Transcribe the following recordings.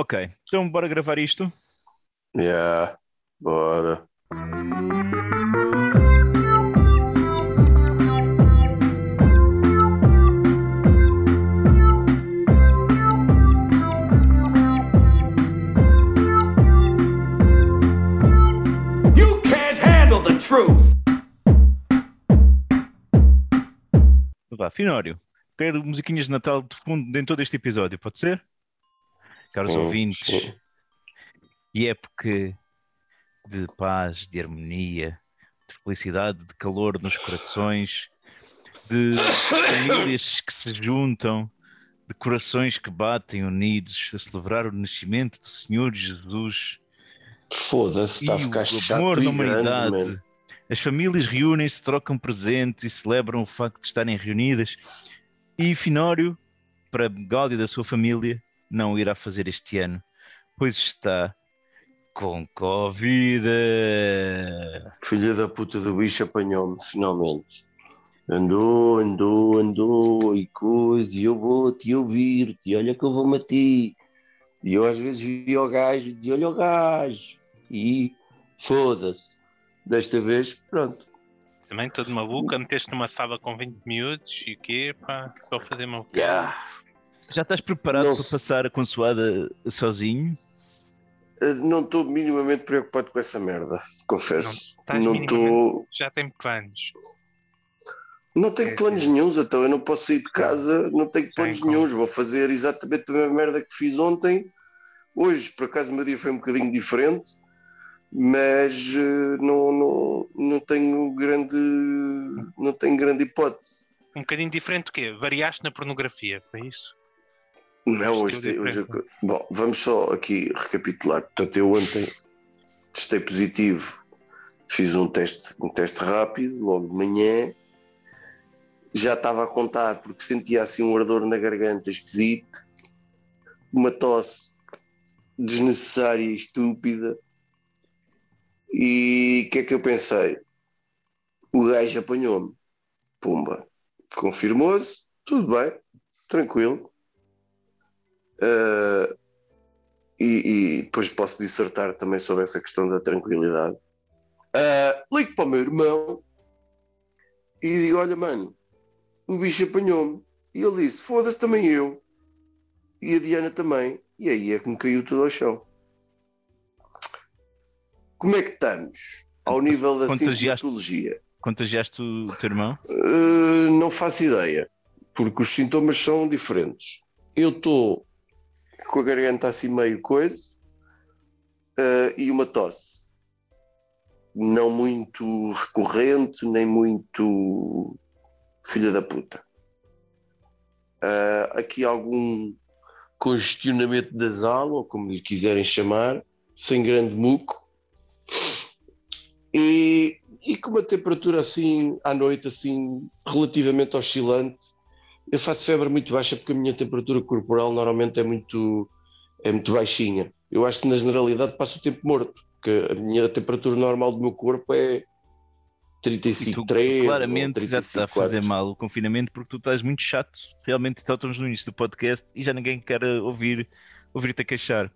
Ok, então bora gravar isto. Yeah, bora. You can't handle the truth. Vá, Finório, quero musiquinhas de Natal de fundo em todo este episódio, pode ser? Caros Sim, ouvintes, sim. e época de paz, de harmonia, de felicidade, de calor nos corações, de famílias que se juntam, de corações que batem unidos a celebrar o nascimento do Senhor Jesus Foda-se, está a ficar o chato amor e da grande, humanidade. man. As famílias reúnem-se, trocam presentes e celebram o facto de estarem reunidas. E Finório, para Gáudio da sua família, não irá fazer este ano, pois está com Covid. Filha da puta do bicho apanhou-me, finalmente. Andou, andou, andou e coisa, e eu vou-te ouvir-te, e olha que eu vou-me a ti. E eu às vezes via o gajo e dizia, olha o gajo. E foda-se. Desta vez, pronto. Também todo maluco, meteste numa sala com 20 miúdos e o quê? Pá, só fazer uma. Yeah. Já estás preparado Não para se- passar a consoada sozinho? Eh, Não estou minimamente preocupado com essa merda, confesso. Não estou. Já tem planos. Não tenho É, planos nenhums, então eu não posso sair de casa, não tenho planos como. nenhums. Vou fazer exatamente a mesma merda que fiz ontem. Hoje, por acaso, o meu dia foi um bocadinho diferente, mas eh, não, não, não tenho grande não tenho grande hipótese. Um bocadinho diferente do quê? Variaste na pornografia, foi isso? Não, hoje, hoje diferente. bom, vamos só aqui recapitular. Portanto, eu ontem testei positivo, fiz um teste, um teste rápido, logo de manhã. Já estava a contar porque sentia assim um ardor na garganta esquisito, uma tosse desnecessária e estúpida. E o que é que eu pensei? O gajo apanhou-me. Pumba. Confirmou-se, tudo bem, tranquilo. Uh, e, e depois posso dissertar também sobre essa questão da tranquilidade. Uh, ligo para o meu irmão e digo: Olha, mano, o bicho apanhou-me. E ele disse: Foda-se também eu. E a Diana também. E aí é que me caiu tudo ao chão. Como é que estamos? Ao nível da sintomatologia? Contagiaste o teu irmão? Uh, não faço ideia, porque os sintomas são diferentes. Eu estou com a garganta assim meio coisa uh, e uma tosse. Não muito recorrente, nem muito filha da puta. Uh, aqui algum congestionamento nasal, ou como lhe quiserem chamar, sem grande muco. E, e com uma temperatura assim à noite, assim relativamente oscilante. Eu faço febre muito baixa porque a minha temperatura corporal normalmente é muito, é muito baixinha. Eu acho que na generalidade passo o tempo morto, porque a minha temperatura normal do meu corpo é E tu 35,3 claramente ou já te está a 35,4. fazer mal o confinamento porque tu estás muito chato. Realmente estamos no início do podcast e já ninguém quer ouvir ouvir-te a queixar.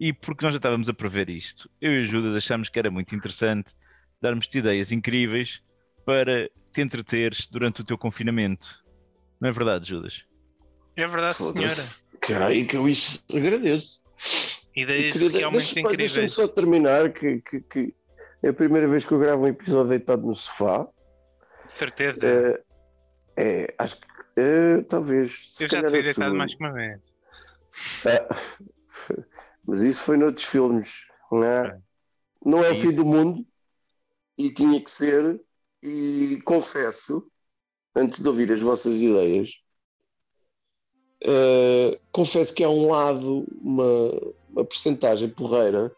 E porque nós já estávamos a prever isto, eu e o Judas achámos que era muito interessante darmos-te ideias incríveis para te entreteres durante o teu confinamento. Não é verdade, Judas? É verdade, senhora. Caralho, que eu isso agradeço. Ideias Querida, realmente deixa- pá, Deixa-me incríveis. só terminar, que, que- que é a primeira vez que eu gravo um episódio deitado no sofá. De certeza. É, é, acho que é, talvez. Se eu já calhar te a vi deitado mais que uma vez. Ah, mas isso foi noutros filmes, não é? Não é o fim do mundo e tinha que ser. E confesso, antes de ouvir as vossas ideias, ah, confesso que há um lado, uma, uma percentagem porreira,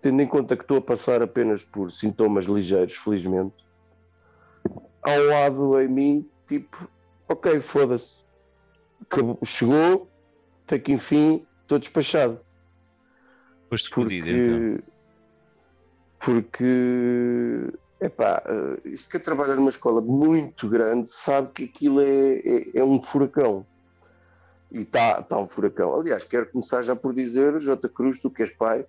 tendo em conta que estou a passar apenas por sintomas ligeiros, felizmente. Há um lado em mim, tipo, ok, foda-se. Chegou, até que enfim estou despachado. Foste Porque, fodido então. porque epá, eh, isto que trabalha numa escola muito grande sabe que aquilo é, é, é um furacão. E está tá um furacão. Aliás, quero começar já por dizer, J. Cruz, tu que és pai,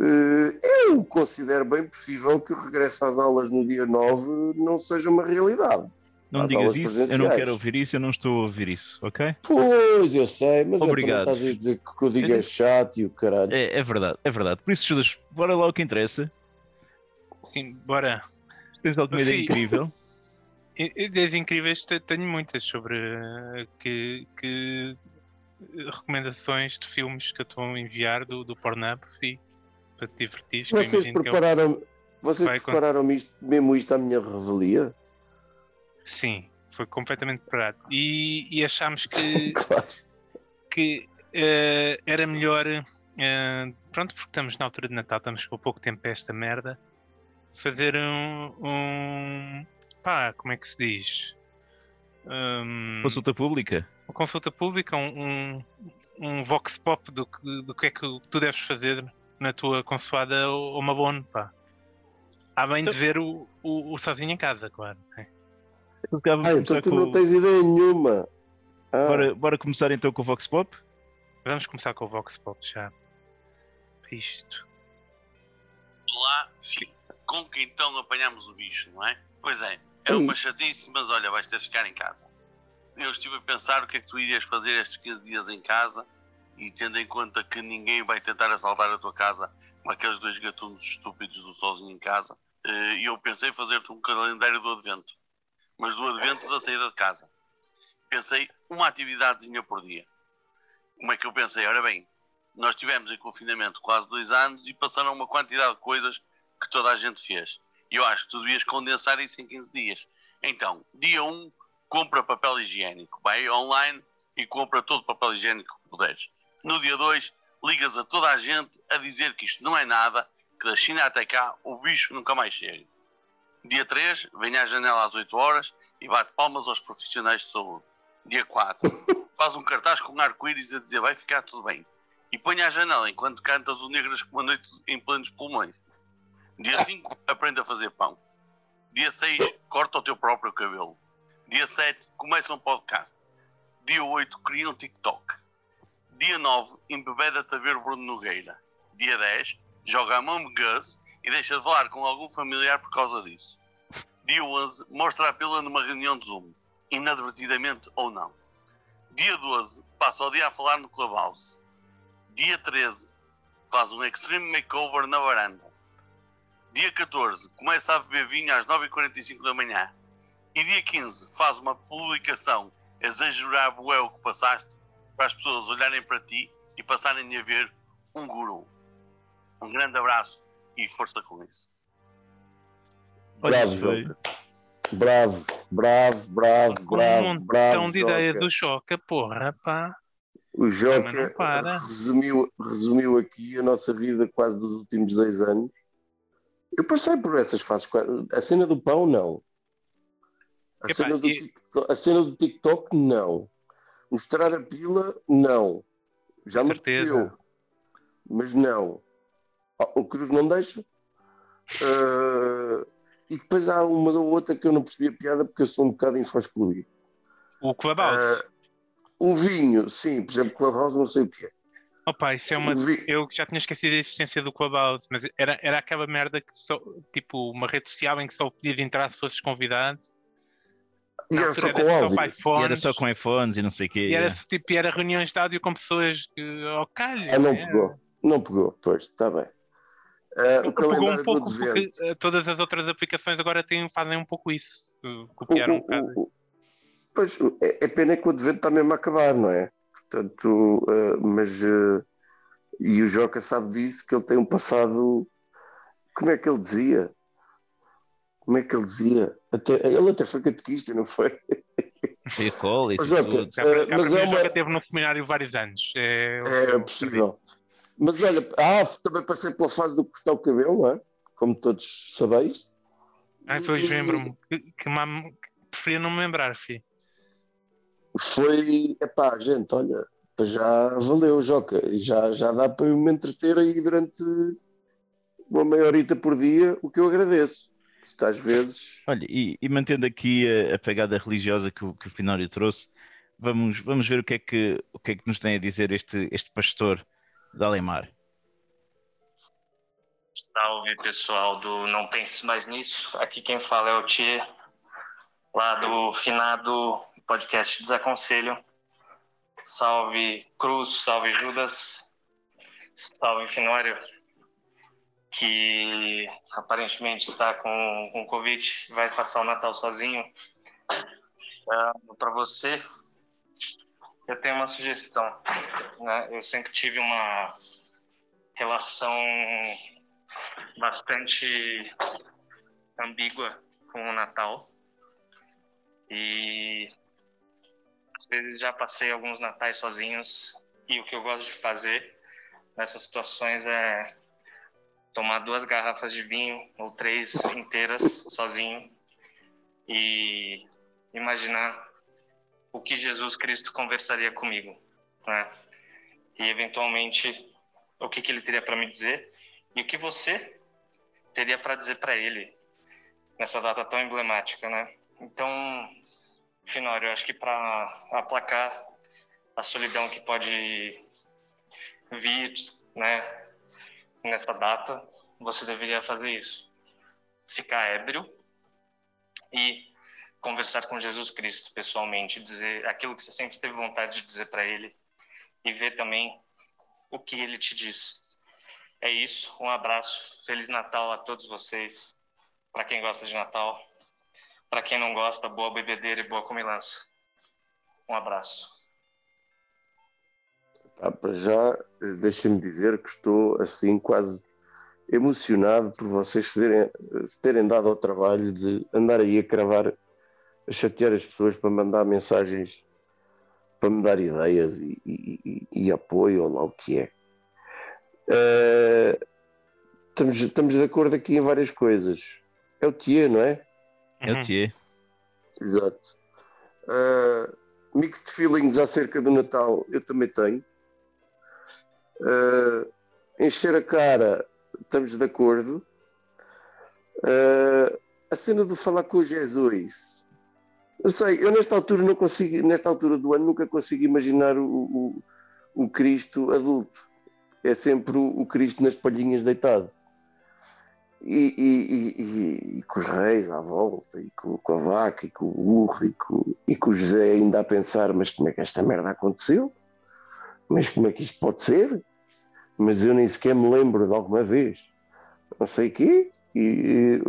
eh, eu considero bem possível que o regresso às aulas no dia 9 não seja uma realidade. Não Às digas isso, eu não quero ouvir isso, eu não estou a ouvir isso, ok? Pois, eu sei, mas Obrigado. é para não estás a dizer que o que eu digo é disse- chato e o caralho. É, é verdade, é verdade. Por isso, Judas, bora lá o que interessa. Sim, bora. Tens alguma ideia incrível? Ideias incríveis te- tenho muitas sobre eh, que, que eh, recomendações de filmes que eu estou a enviar do, do Pornhub e para te divertir. eu Vocês imagino que é o- prepararam, vocês Vai, prepararam isto, mesmo isto à minha revelia? Sim, foi completamente preparado. E, e achámos que, Claro. que eh, era melhor, eh, pronto, porque estamos na altura de Natal, estamos com pouco tempo para esta merda, fazer um, um- pá, como é que se diz? Um, Consulta pública? uma consulta pública, um, um, um vox pop do que, do que é que tu deves fazer na tua consoada ou uma bone, pá. Há bem de Então- ver o, o, o sozinho em casa, claro. Então, vamos Ah, então tu com... não tens ideia nenhuma. Ah, bora, bora começar então com o Vox Pop? Vamos começar com o vox pop já. Isto. Olá, sim. Com que então apanhamos o bicho, não é? Pois é, é uma chatice, mas olha, vais ter de ficar em casa. Eu estive a pensar o que é que tu irias fazer estes 15 dias em casa e tendo em conta que ninguém vai tentar assaltar a tua casa com aqueles dois gatunos estúpidos do sozinho em casa, eh, e eu pensei fazer-te um calendário do advento, mas do advento da saída de casa. Pensei uma atividadezinha por dia. Como é que eu pensei? Ora bem, nós tivemos em confinamento quase dois anos e passaram uma quantidade de coisas que toda a gente fez. E eu acho que tu devias condensar isso em 15 dias. Então, dia 1, compra papel higiênico. Vai online e compra todo o papel higiênico que puderes. No dia 2, ligas a toda a gente a dizer que isto não é nada, que da China até cá o bicho nunca mais chega. Dia 3, vem à janela às 8 horas e bate palmas aos profissionais de saúde. Dia 4, faz um cartaz com um arco-íris a dizer vai ficar tudo bem. E põe à janela enquanto cantas o Negras com uma noite em plenos pulmões. Dia 5, aprende a fazer pão. Dia 6, corta o teu próprio cabelo. Dia 7, começa um podcast. Dia 8, cria um TikTok. Dia 9, embebeda-te a ver Bruno Nogueira. Dia 10, joga Among Us e deixa de falar com algum familiar por causa disso. Dia 11, mostra a pila numa reunião de Zoom, inadvertidamente ou não. Dia 12, passa o dia a falar no Clubhouse. Dia 13, faz um Extreme Makeover na varanda. Dia 14, começa a beber vinho às 9h45 da manhã. E dia 15, faz uma publicação exagerar bué o que passaste para as pessoas olharem para ti e passarem a ver um guru. Um grande abraço e força com isso. Bravo, Joca. Bravo, bravo, bravo, Com um bravo, montão bravo. de ideia Joca. do Choca, porra, pá. O Joca resumiu, resumiu aqui a nossa vida quase dos últimos dois anos. Eu passei por essas fases. A cena do pão, não. A, Epá, cena, do e- TikTok, a cena do TikTok, não. Mostrar a pila, não. Já me apeteceu. Mas não. Ah, O Cruz não deixa. Ah, e depois há uma ou outra que eu não percebi a piada porque eu sou um bocado infoscluído. O Clubhouse. Ah, o vinho, sim, por exemplo, Clubhouse, não sei o que é. Opa, isso é uma. Eu já tinha esquecido a existência do Clubhouse, mas era, era aquela merda que só, tipo, uma rede social em que só podias entrar se fosses convidado. E era só com era só áudio. para E iPhones, era só com iPhones e não sei o quê. e era, é. tipo, era reuniões de áudio com pessoas que, ao calho. Ah, não é. pegou. Não pegou, pois, está bem. Ah, o Pegou um pouco do porque todas as outras aplicações agora têm, fazem um pouco isso. Copiaram um O- o- bocado. o- Pois, é, é pena que o advento está mesmo a acabar, não é? Portanto, ah, mas. ah, e o Joca sabe disso, que ele tem um passado. Como é que ele dizia? Como é que ele dizia? Até, ele até foi catequista, não foi? Foi a cola e Joca, tudo. Já, eh, já mas é uma- teve no seminário vários anos. É, É possível. Mas olha, ah, também passei pela fase do cortar o cabelo, não é? Como todos sabeis. Pois E- lembro-me. Que, que que preferia não me lembrar, filho. Foi, epá, gente, olha, já valeu, Joca, e já, já dá para eu me entreter aí durante uma meia horita por dia, o que eu agradeço. Isto às vezes, Olha, e, e mantendo aqui a, a pegada religiosa que o, que o Finório trouxe, vamos, vamos ver o que, é que, o que é que nos tem a dizer este, este pastor de Alemar. Salve pessoal do Não Pense Mais Nisso. Aqui quem fala é o Tia, lá do finado podcast Desaconselho. Salve Cruz, salve Judas, salve Finório, que aparentemente está com, com Covid, vai passar o Natal sozinho. Uh, Para você, eu tenho uma sugestão. Né? Eu sempre tive uma relação bastante ambígua com o Natal. E vezes já passei alguns natais sozinhos e o que eu gosto de fazer nessas situações é tomar duas garrafas de vinho ou três inteiras sozinho e imaginar o que Jesus Cristo conversaria comigo, né? E eventualmente o que, que ele teria para me dizer e o que você teria para dizer para ele nessa data tão emblemática, né? Então, Finório, acho que para aplacar a solidão que pode vir, né, nessa data, você deveria fazer isso. Ficar ébrio e conversar com Jesus Cristo pessoalmente, dizer aquilo que você sempre teve vontade de dizer para ele e ver também o que ele te diz. É isso, um abraço, feliz Natal a todos vocês. Para quem gosta de Natal, para quem não gosta, boa bebedeira e boa comilança. Um abraço. Ah, para já, deixem-me dizer que estou assim quase emocionado por vocês se terem, se terem dado ao trabalho de andar aí a cravar, a chatear as pessoas para mandar mensagens, para me dar ideias e, e, e apoio, ou lá o que é. Uh, estamos, estamos de acordo aqui em várias coisas. É o Tia, não é? É o Tia. Exato. Uh, mixed feelings acerca do Natal, eu também tenho. Uh, encher a cara, estamos de acordo. Uh, a cena do falar com Jesus. Eu sei, eu nesta altura não consigo, nesta altura do ano nunca consigo imaginar o, o, o Cristo adulto. É sempre o, o Cristo nas palhinhas deitado. E, e, e, e, com os reis à volta, e com, com, a vaca, e com o burro, e com, e com o José ainda a pensar: mas como é que esta merda aconteceu? Mas como é que isto pode ser? Mas eu nem sequer me lembro de alguma vez. Não sei o quê. E,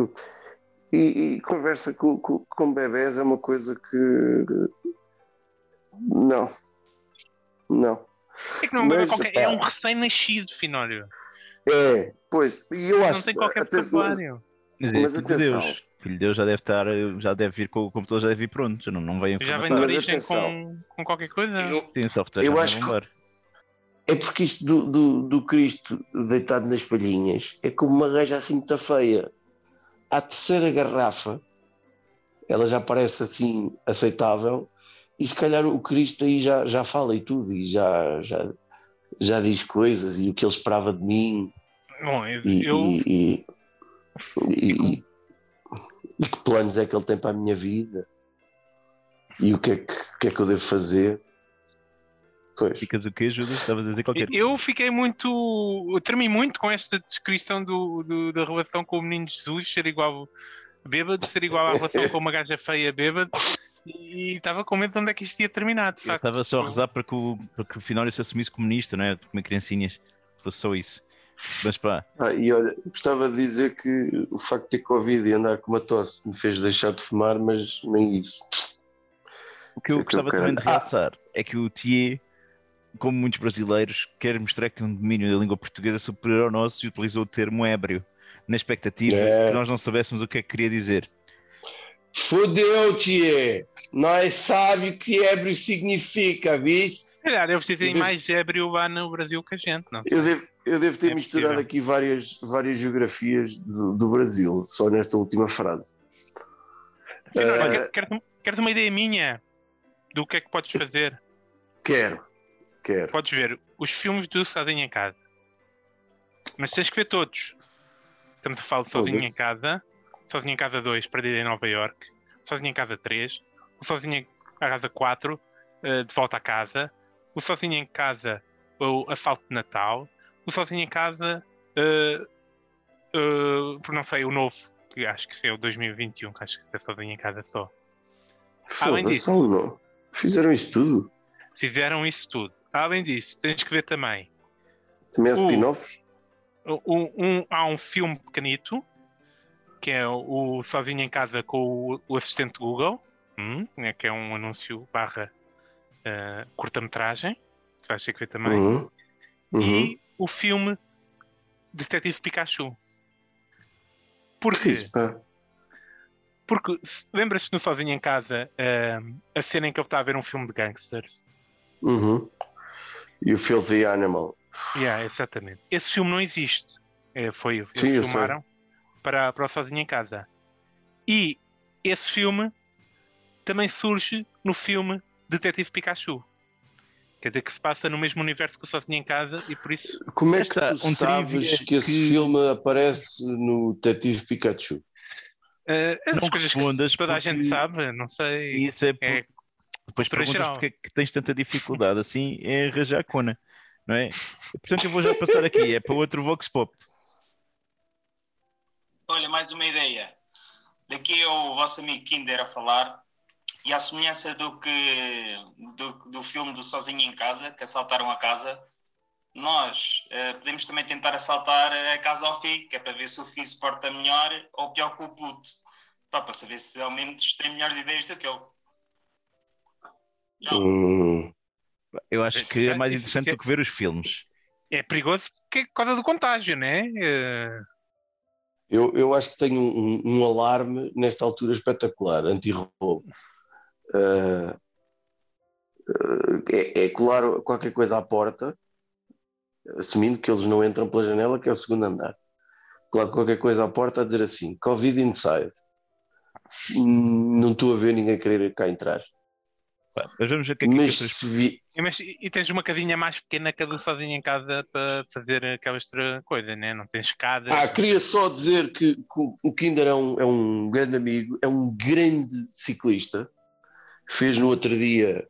e, conversa com, com, com bebés é uma coisa que. Não. Não. É não mas, qualquer... é um recém-nascido, Finório. É, pois, e eu acho Não tem qualquer vocabulário. Mas, mas, mas atenção. Deus. Filho de Deus já deve estar, já deve vir com o computador, já deve vir pronto, já não, não vem Já vem de origem com, com qualquer coisa. Eu, Sim, software eu acho que é porque isto do, do, do, Cristo deitado nas palhinhas é como uma gaja assim muito feia. À terceira garrafa, ela já parece assim aceitável, e se calhar o Cristo aí já, já fala e tudo, e já, já, já diz coisas e o que ele esperava de mim. Bom, eu, e, eu... E, e, e, que planos é que ele tem para a minha vida e o que é que, que, é que eu devo fazer. Pois. Ficas o quê, Judas? Estavas a dizer qualquer coisa. Eu fiquei muito. Eu tremi muito com esta descrição do, do, da relação com o menino Jesus ser igual bêbado, ser igual à relação com uma gaja feia bêbado e estava com medo de onde é que isto ia terminar, de facto. estava só a rezar para que o, para que o Finório se assumisse comunista, não é? Como criancinhas, fosse só isso. Mas pá. Ah, e olha, gostava de dizer que o facto de ter Covid e andar com uma tosse me fez deixar de fumar, mas nem isso. O que eu gostava também de realçar ah. é que o Thier, como muitos brasileiros, quer mostrar que tem um domínio da língua portuguesa superior ao nosso e utilizou o termo ébrio, na expectativa é. que nós não soubéssemos o que é que queria dizer. Fudeu, Thier! Nós sabemos o que ébrio significa, viste? Calhar, deve ter mais ébrio lá no Brasil que a gente, não Eu devo, eu devo ter é misturado possível. aqui várias, várias geografias do, do, Brasil, só nesta última frase. Afinal, uh, queres, queres uma ideia minha do que é que podes fazer? Quero, quero. Podes ver os filmes do Sozinho em Casa. Mas tens que ver todos. Estamos a falar de Sozinho em Casa, Sozinho em Casa 2, Perdido em Nova York, Sozinho em Casa 3, Sozinho em Casa 4 eh, De Volta a Casa, o Sozinho em Casa, o Assalto de Natal, o Sozinho em Casa, eh, por não sei, o novo, que acho que é o 2021, que acho que é Sozinho em Casa só. Além disso-. Fizeram isso tudo. Fizeram isso tudo. Além disso, tens que ver também. Também há Uh. spin-offs. Um, um- há um filme pequenito que é o, Sozinho em Casa com o, o assistente Google, hum, né, que é um anúncio barra eh, curta-metragem. Tu vais ter que ver também. Uhum. Uhum. E o filme Detetive Pikachu. Porquê? Porque lembras-te no Sozinho em Casa eh, a cena em que ele está a ver um filme de gangsters? Uhum. E o Filthy Animal. Yeah, exatamente. Esse filme não existe. É, foi, eles Sim, filmaram para, para o Sozinho em Casa. E esse filme também surge no filme Detetive Pikachu. Quer dizer que se passa no mesmo universo que o Sozinho em Casa e por isso Como é que tu um sabes que esse que- filme aparece no Detetive Pikachu? eh, é Não coisas respondas que toda a gente sabe, não sei. Isso é, por... É depois perguntas geral. porque é que tens tanta dificuldade assim em arranjar a cona, não é? Portanto, eu vou já passar aqui, é para outro Vox Pop. Olha, mais uma ideia. Daqui é o vosso amigo Kinder a falar. E à semelhança do que do, do filme do Sozinho em Casa, que assaltaram a casa, nós eh, podemos também tentar assaltar a casa ao FI, que é para ver se o FI se porta melhor ou pior que o puto. Pá, para saber se ao menos tem melhores ideias do que ele. Hum. Eu acho que Já- é mais interessante é- do que ver os filmes. É perigoso que é por causa do contágio, né? Eh, Eu, eu acho que tenho um, um alarme nesta altura espetacular, anti-roubo. Ah, é, é colar qualquer coisa à porta, assumindo que eles não entram pela janela, que é o segundo andar. Colar qualquer coisa à porta a dizer assim: Covid inside. Não estou a ver ninguém querer cá entrar. Mas vamos ver o que é que Mas se vi, E, mas- e tens uma casinha mais pequena que a do sozinho em casa para fazer aquela outra coisa, né? Não tens escadas. Ah, queria só dizer que, que o Kinder é um, é um grande amigo, é um grande ciclista. Fez no outro dia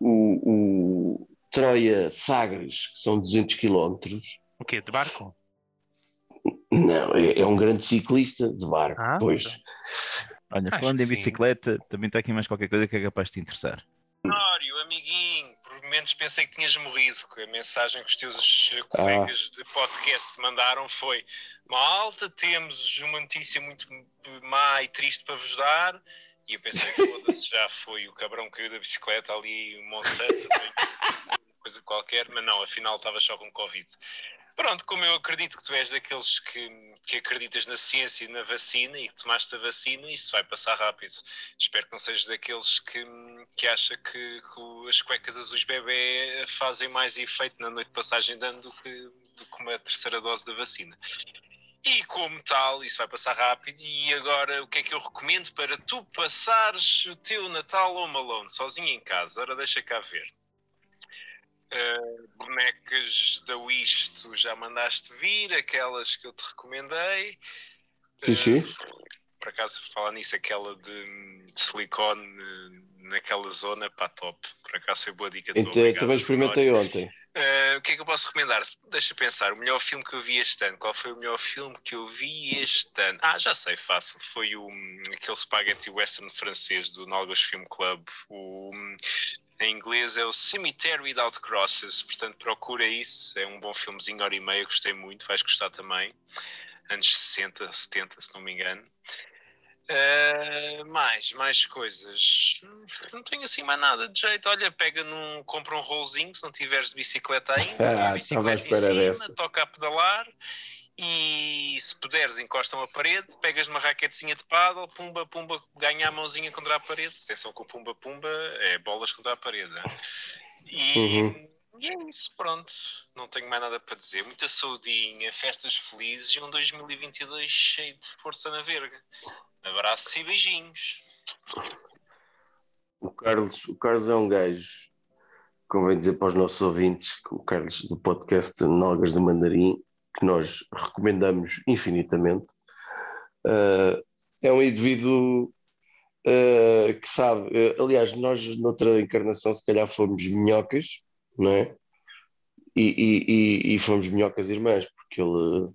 o, o Troia Sagres, que são 200 quilómetros. O quê? De barco? Não, é, é um grande ciclista de barco, Ah, pois. Olha, Acho falando em sim. bicicleta, também está aqui mais qualquer coisa que é capaz de te interessar. Mário, amiguinho, por momentos pensei que tinhas morrido, que a mensagem que os teus Ah. colegas de podcast te mandaram foi malta, temos uma notícia muito má e triste para vos dar, e eu pensei, foda-se, já foi o cabrão caiu da bicicleta ali, o Monsanto, coisa qualquer, mas não, afinal estava só com Covid. Pronto, como eu acredito que tu és daqueles que, que acreditas na ciência e na vacina e que tomaste a vacina, isso vai passar rápido. Espero que não sejas daqueles que, que acha que, que as cuecas azuis bebê fazem mais efeito na noite de passagem de ano do que, do que uma terceira dose da vacina. E como tal, isso vai passar rápido. E agora, o que é que eu recomendo para tu passares o teu Natal ou Malone sozinho em casa? Ora, deixa cá ver. Uh, bonecas da Wish, tu já mandaste vir, aquelas que eu te recomendei. Sim, sim. Uh, por acaso, falar nisso, aquela de, de silicone eh, naquela zona, pá, top. Por acaso foi boa dica. Então, também experimentei ontem. Uh, o que é que eu posso recomendar? Deixa pensar, o melhor filme que eu vi este ano. Qual foi o melhor filme que eu vi este ano? Ah, já sei, fácil. Foi o, aquele spaghetti western francês do Nalgas Film Club. O, em inglês é o Cemetery Without Crosses. Portanto, procura isso. É um bom filmezinho, hora e meia. Gostei muito. Vais gostar também. Anos 60, 70, se não me engano. Uh, mais, mais coisas. Não tenho assim mais nada de jeito. Olha, pega num, compra um rolzinho se não tiveres de bicicleta ainda. Ah, a bicicleta em cima, toca a pedalar e se puderes encosta uma parede, pegas uma raquetezinha de paddle, pumba, pumba, ganha a mãozinha contra a parede. Atenção que o pumba, pumba é bolas contra a parede. E, Uhum. e é isso, pronto. Não tenho mais nada para dizer. Muita saudinha, festas felizes e um 2022 cheio de força na verga. Abraços e beijinhos. O Carlos, o Carlos é um gajo, convém dizer para os nossos ouvintes, que o Carlos do podcast Nalgas do Mandarim, que nós recomendamos infinitamente, ah, é um indivíduo uh, que sabe, uh, aliás, nós noutra encarnação se calhar fomos minhocas, não é? E, e, e, e fomos minhocas irmãs, porque ele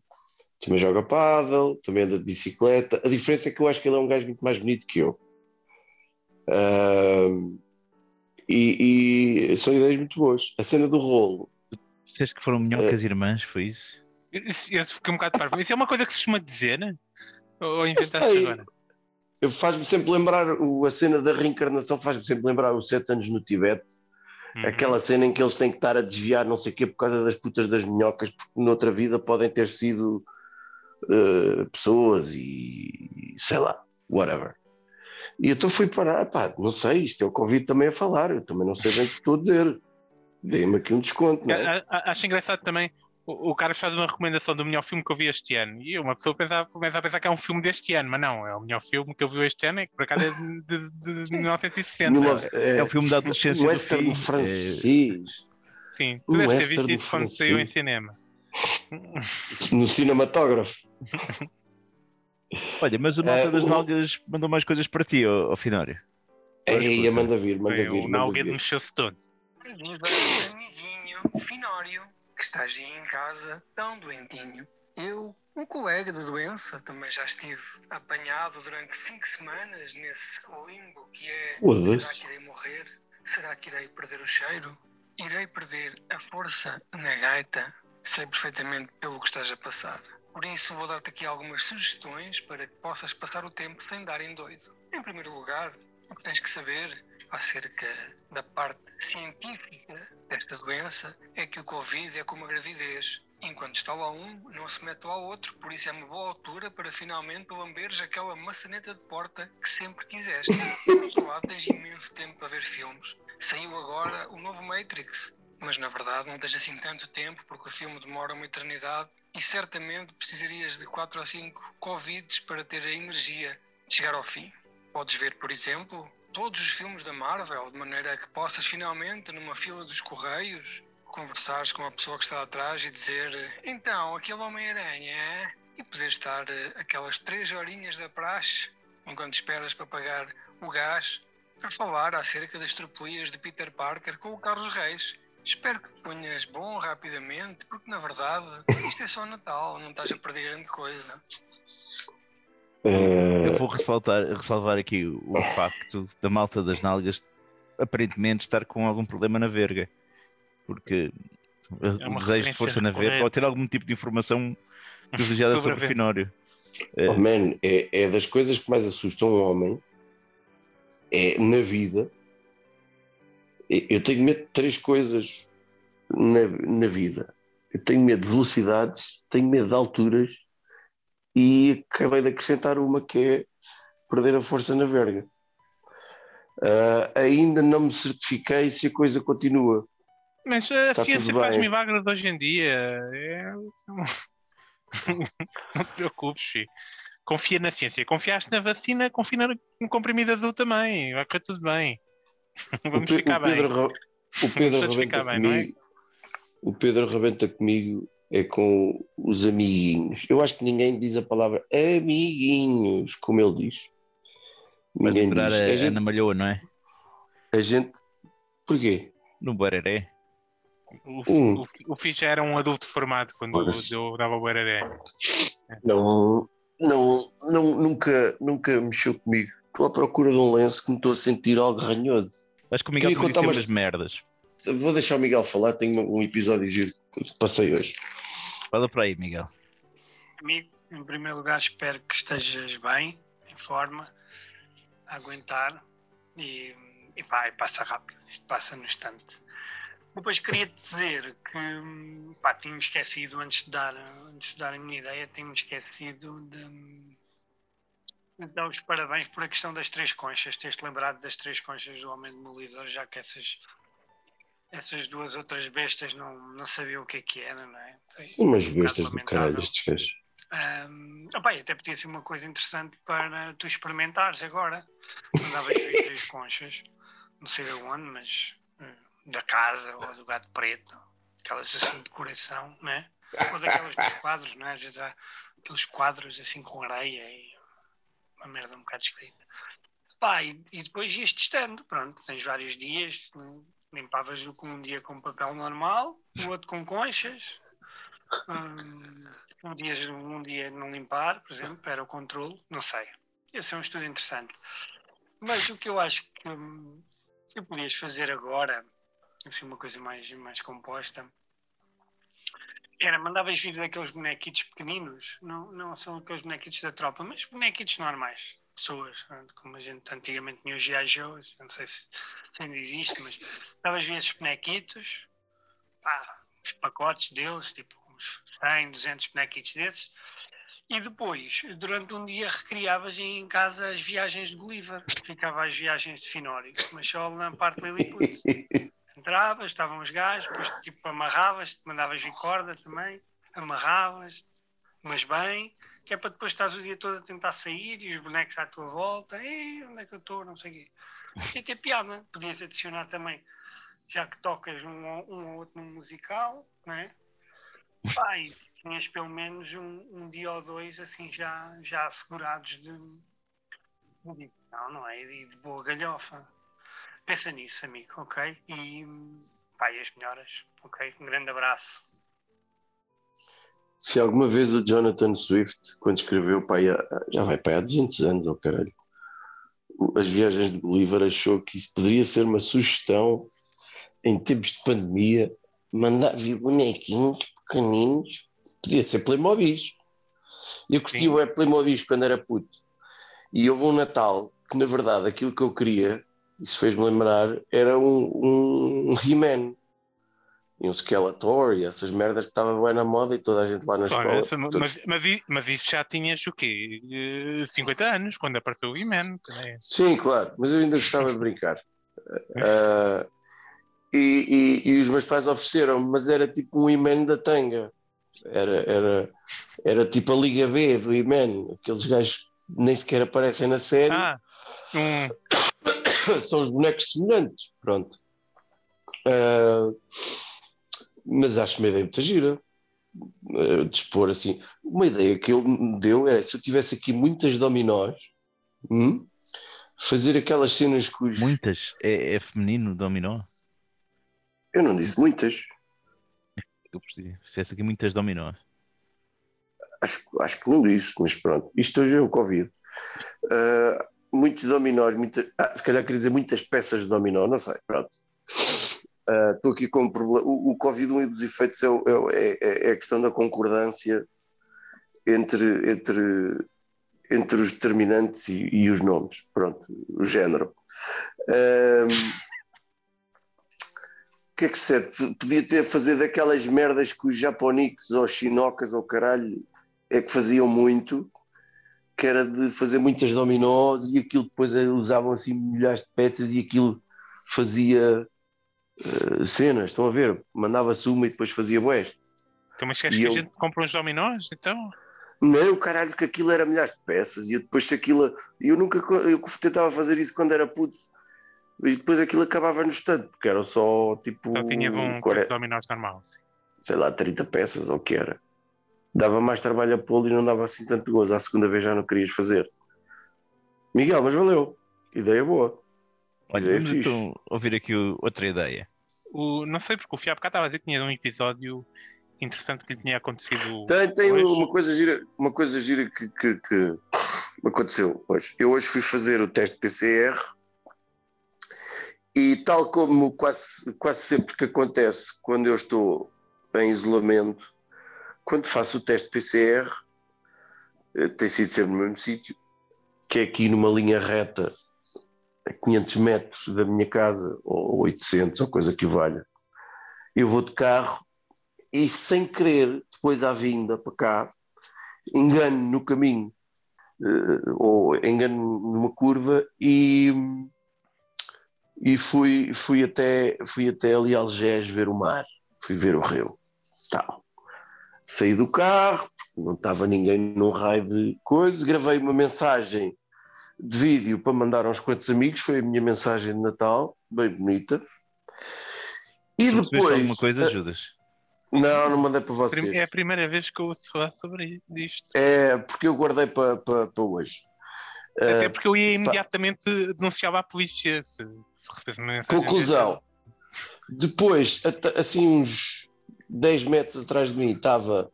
também joga pádel, também anda de bicicleta. A diferença é que eu acho que ele é um gajo muito mais bonito que eu. Uh, e, e, são ideias muito boas. A cena do rolo. Disseste que foram minhocas irmãs, foi isso? Isso, isso fiquei um bocado parvo. Isso é uma coisa que se costuma dizer, né? Ou inventaste Ei, agora? Faz-me sempre lembrar, o- a cena da reencarnação faz-me sempre lembrar os sete anos no Tibete, Uhum. aquela cena em que eles têm que estar a desviar não sei o quê por causa das putas das minhocas, porque noutra vida podem ter sido eh, pessoas e sei lá, whatever. E então fui parar, pá, não sei, isto é o convite também a falar, eu também não sei bem o que estou a dizer. Dei-me aqui um desconto, não é? Acho engraçado também. O, o cara faz uma recomendação do melhor filme que eu vi este ano. E uma pessoa pensa, começa a pensar que é um filme deste ano, mas não, é o melhor filme que eu vi este ano, é que por acaso é de, de- de 1960. Numa- É o filme da adolescência do western é- francês, Sim, tu deves ter visto isso quando saiu em cinema. No cinematógrafo. Olha, mas o Malta Eh, das o- Nalgas mandou mais coisas para ti, ó, ó Finório. Ei, manda vir, manda vir. o vir. mexeu-se todo. Amiguinho Finório, que estás aí em casa tão doentinho. Eu, um colega de doença, também já estive apanhado durante cinco semanas nesse limbo que é será que irei morrer? Será que irei perder o cheiro? Irei perder a força na gaita? Sei perfeitamente pelo que estás a passar. Por isso vou dar-te aqui algumas sugestões para que possas passar o tempo sem dar em doido. Em primeiro lugar, o que tens que saber acerca da parte científica desta doença é que o Covid é como a gravidez. Enquanto está a um, não se mete ao outro, por isso é uma boa altura para finalmente lamberes aquela maçaneta de porta que sempre quiseste. Por outro lado, tens imenso tempo para ver filmes. Saiu agora o novo Matrix, mas na verdade não tens assim tanto tempo porque o filme demora uma eternidade e certamente precisarias de 4 ou 5 Covids para ter a energia de chegar ao fim. Podes ver, por exemplo, todos os filmes da Marvel, de maneira que possas finalmente, numa fila dos Correios, conversares com a pessoa que está atrás e dizer então, aquele Homem-Aranha, é?" e poder estar eh, aquelas três horinhas da praxe, enquanto esperas para pagar o gás, a falar acerca das tropelias de Peter Parker com o Carlos Reis. Espero que te ponhas bom rapidamente, porque na verdade isto é só Natal, não estás a perder grande coisa. Eh, Eu vou ressaltar, ressalvar aqui o, o facto da malta das nalgas aparentemente estar com algum problema na verga. Porque É o desejo de força na verga ou ter algum tipo de informação privilegiada Sobre sobre o. Finório. oh, man, é, é das coisas que mais assustam um homem é na vida. Eu tenho medo de três coisas na, na vida. Eu tenho medo de velocidades, tenho medo de alturas e acabei de acrescentar uma que é perder a força na verga. Ah, ainda não me certifiquei se a coisa continua. Mas a Está ciência tudo faz bem. milagres hoje em dia. É... não te preocupes, filho. Confia na ciência. Confiaste na vacina, confia no- comprimido azul também. Vai correr tudo bem. Vamos o, ficar o Pedro, bem. O Pedro rebenta bem, não é? comigo. O Pedro rebenta comigo é com os amiguinhos. Eu acho que ninguém diz a palavra amiguinhos, como ele diz. Vais Ninguém diz. a A gente, Ana Malhoa, não é? a gente. Porquê? No Bareré. O, Hum. o, o já era um adulto formado quando Foda-se. eu dava o Bararé. Não, não, não, nunca, nunca mexeu comigo. Estou à procura de um lenço que me estou a sentir algo ranhoso. Acho que o Miguel Queria sempre umas- as merdas. Vou deixar o Miguel falar, tenho um episódio giro que passei hoje. Fala para aí, Miguel. Amigo, em primeiro lugar, espero que estejas bem, em forma, a aguentar e, e vai, passa rápido, isto passa no instante. Depois queria-te dizer que pá, tinha-me esquecido, antes de, dar, antes de dar a minha ideia, tinha-me esquecido de dar os parabéns por a questão das três conchas, teres-te lembrado das três conchas do Homem Demolidor, já que essas, essas duas outras bestas não, não sabiam o que é que era, não é? Foi Umas um bestas do caralho estes. Ahm, opá, e até podia ser uma coisa interessante para tu experimentares agora. Andavas a ver três conchas, não sei de onde, mas hum, da casa ou do gato preto, aquelas assim de coração, né? Ou daquelas dos quadros, não é? Às vezes há aqueles quadros assim com areia e uma merda um bocado escrita. Pá, e, e depois ias testando, pronto, tens vários dias, limpavas o com um dia com papel normal, o outro com conchas, um, um, dia, um dia não limpar, por exemplo, era o controle, não sei. Esse é um estudo interessante. Mas o que eu acho que, hum, que podias fazer agora, assim, uma coisa mais, mais composta, era mandavas vir daqueles bonequitos pequeninos, não, não são aqueles bonequitos da tropa, mas bonequitos normais, pessoas, como a gente antigamente tinha os G.I. Não sei se, se ainda existe, mas davas vir esses bonequitos, pá, os pacotes deles, tipo uns 100, 200 bonequitos desses, e depois, durante um dia, recriavas em casa as viagens de Gulliver. Ficava as viagens de Finório, mas só na parte Lilliput. Entravas, estavam os gajos, depois tipo amarravas, mandavas vir corda também, amarravas, mas bem, que é para depois estás o dia todo a tentar sair e os bonecos à tua volta, Ei, onde é que eu estou, não sei o quê. E ter piada, podias adicionar também, já que tocas um, um ou outro num musical, não é? Pá, e tinhas pelo menos um, um, dia ou dois assim já, já assegurados de, de não, não é? De, de boa galhofa. Pensa nisso, amigo, ok? E pá, e as melhoras, ok? Um grande abraço. Se alguma vez o Jonathan Swift, quando escreveu, pá, já vai para há 200 anos, oh caralho, as viagens de Bolívar, achou que isso poderia ser uma sugestão em tempos de pandemia, mandar vir bonequinhos pequeninos, podia ser Playmobil. Eu curti o Playmobil quando era puto. E houve um Natal que, na verdade, aquilo que eu queria, isso fez-me lembrar, era um, um He-Man. E um Skeletor e essas merdas que estavam bem na moda e toda a gente lá na escola. Mas, todos... mas, mas, isso já tinhas o quê? 50 anos, quando apareceu o He-Man. Sim, claro, mas eu ainda gostava de brincar. Uh, e, e, e, os meus pais ofereceram, mas era tipo um Iman da tanga. Era, era, era tipo a Liga B do Iman, aqueles gajos nem sequer aparecem na série. Ah, hum. São os bonecos semelhantes, pronto. Uh, mas acho uma ideia muito gira. Uh, dispor assim. Uma ideia que ele me deu era se eu tivesse aqui muitas dominós, hum, fazer aquelas cenas com os. Muitas? É, é feminino dominó? Eu não disse muitas. Eu percebi. Fizesse aqui muitas dominós. Acho, acho que não disse, mas pronto. Isto hoje é o Covid. Uh, muitos dominós, muita, ah, se calhar queria dizer muitas peças de dominó, não sei, pronto. Estou uh, aqui com um problema. O, o Covid, um dos efeitos é, é, é, é, a questão da concordância entre, entre, entre os determinantes e, e os nomes, pronto, o género. Uh, que é que se podia ter fazer daquelas merdas que os japoniques ou chinocas ou caralho é que faziam muito, que era de fazer muitas dominós e aquilo depois usavam assim milhares de peças e aquilo fazia uh, cenas, estão a ver? Mandava-se uma e depois fazia bués. Então, mas queres e que eu... a gente compre uns dominós então? Não, caralho, que aquilo era milhares de peças e depois se aquilo. Eu nunca. Eu tentava fazer isso quando era puto e depois aquilo acabava no estante, porque era só tipo. Então tinha um 40, dominós normal, sim. Sei lá, 30 peças ou o que era. Dava mais trabalho a pô-lo e não dava assim tanto gozo. À segunda vez já não querias fazer. Miguel, mas valeu. Ideia boa. Olha, ideia vamos então ouvir aqui outra ideia. O, não sei porque o cá estava a dizer que tinha um episódio interessante que lhe tinha acontecido. Tem, tem uma coisa gira, uma coisa gira que, que, que aconteceu hoje. Eu hoje fui fazer o teste PCR e tal como quase, quase sempre que acontece quando eu estou em isolamento, quando faço o teste PCR, eh, tem sido sempre no mesmo sítio, que é aqui numa linha reta a 500 metros da minha casa, ou 800, ou coisa que valha. Eu vou de carro e sem querer, depois à vinda para cá, engano no caminho, eh, ou engano numa curva e e fui, fui, até, fui até ali Algés ver o mar, fui ver o rio. Tal. Saí do carro, não estava ninguém num raio de coisas, gravei uma mensagem de vídeo para mandar aos quantos amigos, foi a minha mensagem de Natal, bem bonita. E tu depois. alguma coisa, eh, Judas? Não, não mandei para vocês. É a primeira vez que eu ouço falar sobre isto. É, porque eu guardei para, para, para hoje. Até Ah, porque eu ia imediatamente denunciava à polícia. Se, se Conclusão. Depois, assim uns 10 metros atrás de mim, estava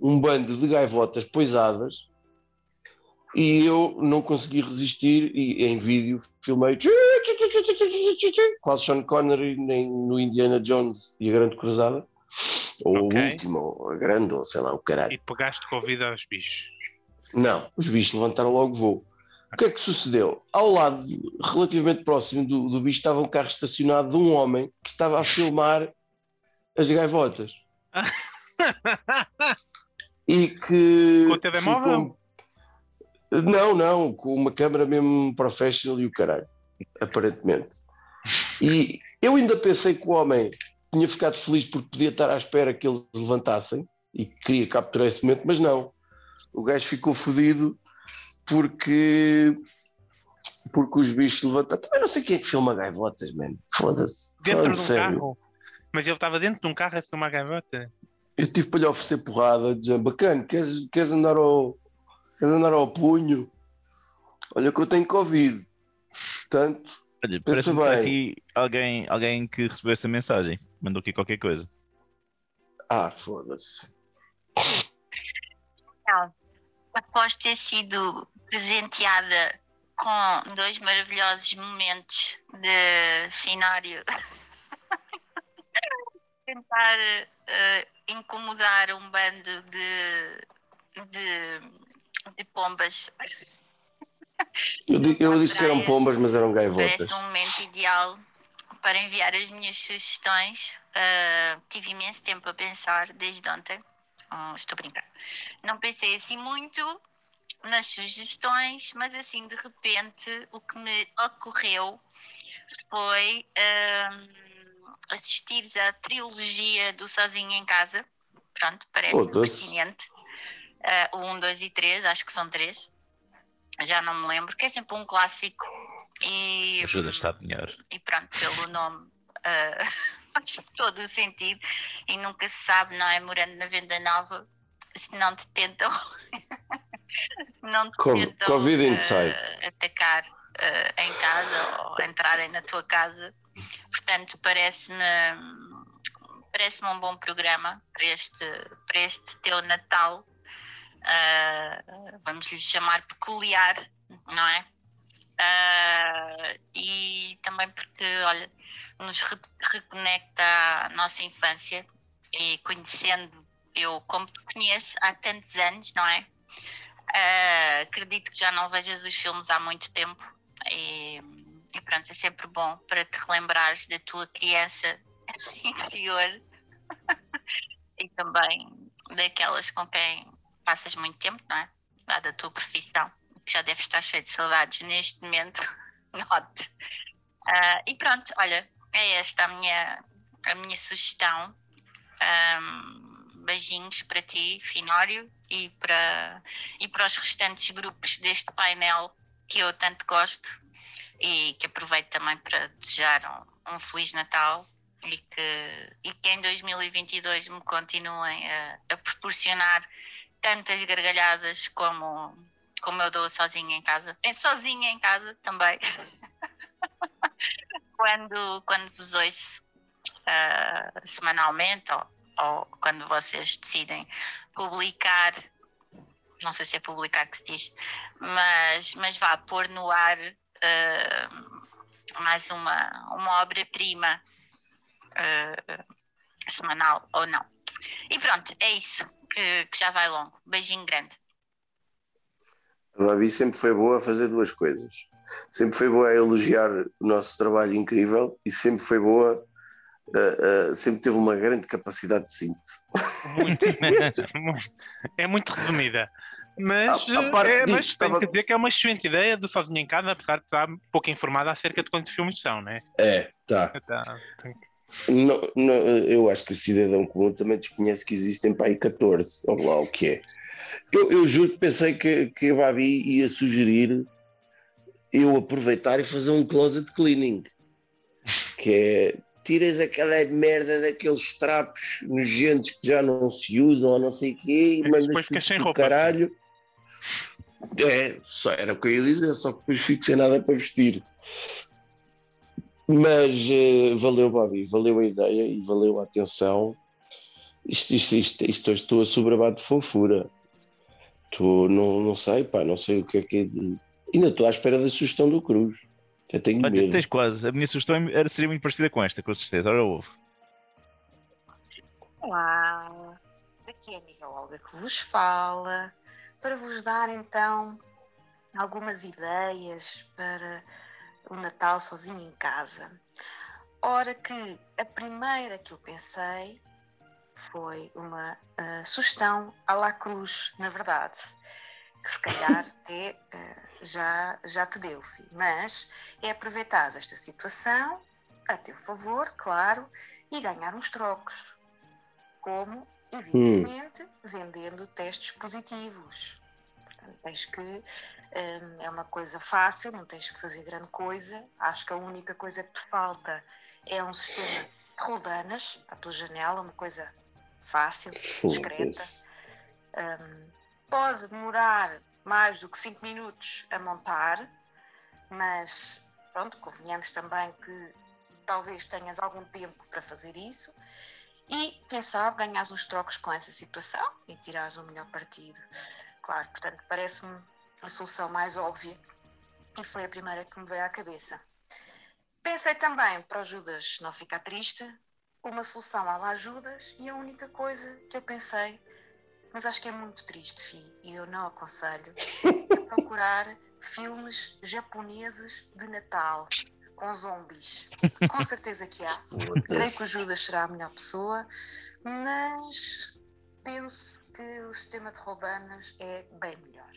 um bando de gaivotas poisadas e eu não consegui resistir e em vídeo filmei quase Sean Connery nem no Indiana Jones e a Grande Cruzada ou Ok. o último, ou a grande, ou sei lá, o caralho. E pegaste Covid aos bichos. Não, os bichos levantaram logo voo. O que é que sucedeu? Ao lado, relativamente próximo do, do bicho, estava um carro estacionado de um homem que estava a filmar as gaivotas. E que. Com o telemóvel? ficou- Não, não, com uma câmera mesmo professional e o caralho, aparentemente. E eu ainda pensei que o homem tinha ficado feliz porque podia estar à espera que eles levantassem e queria capturar esse momento, mas não. O gajo ficou fodido porque porque os bichos levantaram. Também não sei quem é que filma gaivotas, mano. Foda-se. Dentro de um sério. carro. Mas ele estava dentro de um carro a filmar a gaivota. Eu tive para lhe oferecer porrada, dizendo bacana, queres, queres, andar ao, queres andar ao punho? Olha que eu tenho Covid. Portanto, Olha, Pensa bem. aqui alguém, alguém que recebeu essa mensagem. Mandou aqui qualquer coisa. ah, foda-se. Não. Após ter sido presenteada com dois maravilhosos momentos de cenário, tentar eh, incomodar um bando de, de, de pombas Eu, eu disse que eram pombas, mas eram gaivotas. Parece um momento ideal para enviar as minhas sugestões. Ah, tive imenso tempo a pensar desde ontem. Hum, estou a brincar. Não pensei assim muito nas sugestões, mas assim de repente o que me ocorreu foi hum, assistires à trilogia do Sozinho em Casa. Pronto, parece Foda-se. pertinente. Ah, o 1, 2 e 3, acho que são três. Já não me lembro, que é sempre um clássico. E, Ajuda está a melhor. e pronto, pelo nome ah, faz todo o sentido e nunca se sabe, não é? Morando na Venda Nova, se não te tentam, se não te Cov- tentam Covid inside. atacar em casa ou entrarem na tua casa. Portanto, parece-me parece-me um bom programa para este, para este teu Natal. Ah, vamos lhe chamar peculiar, não é? Ah, e também porque, olha, nos re- reconecta à nossa infância e conhecendo eu como te conheço há tantos anos, não é? Ah, acredito que já não vejas os filmes há muito tempo e, e pronto, é sempre bom para te relembrares da tua criança interior e também daquelas com quem passas muito tempo, não é? Lá da tua profissão, que já deve estar cheio de saudades neste momento, note. Ah, e pronto, olha, é esta a minha, a minha sugestão. Ahm, beijinhos para ti, Finório, e para, e para os restantes grupos deste painel que eu tanto gosto e que aproveito também para desejar um, um Feliz Natal e que, e que em 2022 me continuem a, a proporcionar tantas gargalhadas como, como eu dou sozinha em casa. É sozinha em casa também. quando, quando vos ouço ah, semanalmente ou, ou quando vocês decidem publicar, não sei se é publicar que se diz, mas, mas vá pôr no ar ah, mais uma, uma obra-prima ah, semanal ou não. E pronto, é isso, que, que já vai longo. Beijinho grande. A Babi sempre foi boa a fazer duas coisas. Sempre foi boa a elogiar o nosso trabalho incrível e sempre foi boa, ah, ah, sempre teve uma grande capacidade de síntese. Muito, muito. é muito resumida. Mas, A- a parte é, disso mas estava- tenho que dizer que é uma excelente ideia do Sozinho em Casa, apesar de estar pouco informada acerca de quantos filmes são, né? É, tá. Tá, tem- Não, não, eu acho que o cidadão comum também desconhece que existem para aí 14, ou lá o que é. Eu, eu juro que pensei que, que a Babi ia sugerir eu aproveitar e fazer um closet cleaning, que é tiras aquela merda daqueles trapos nojentos que já não se usam ou não sei o quê e E mandas depois ficas sem roupa. caralho. É, só era o que eu ia dizer, só que depois fico sem nada para vestir. Mas eh, valeu, Bobby, valeu a ideia e valeu a atenção. Isto, isto, isto, isto estou a sobrabar de fofura. Estou, não, não sei, pá, não sei o que é que é de. Ainda estou à espera da sugestão do Cruz. Já tenho Olha, medo. tens quase. A minha sugestão era, seria muito parecida com esta, com certeza. Ora, ouve. Olá, aqui é a amiga Olga que vos fala para vos dar então algumas ideias para o Natal sozinho em casa. Ora que a primeira que eu pensei foi uma ah, sugestão à la cruz, na verdade, que se calhar até ah, já, já te deu, filho. mas é aproveitar esta situação a teu favor, claro, e ganhar uns trocos como, evidentemente, vendendo testes positivos. Portanto, tens que. hum, é uma coisa fácil, não tens que fazer grande coisa. Acho que a única coisa que te falta é um sistema de roldanas à tua janela, uma coisa fácil, discreta. Hum, pode demorar mais do que 5 minutos a montar, mas pronto, convenhamos também que talvez tenhas algum tempo para fazer isso e, quem sabe, ganhas uns trocos com essa situação e tirares o melhor partido. Claro, portanto, parece-me a solução mais óbvia e foi a primeira que me veio à cabeça. Pensei também, para o Judas não ficar triste, uma solução à la Judas e a única coisa que eu pensei, mas acho que é muito triste, filho, e eu não aconselho, é procurar filmes japoneses de Natal com zombies. Com certeza que há. Creio que o Judas será a melhor pessoa, mas penso que o sistema de roubanas é bem melhor.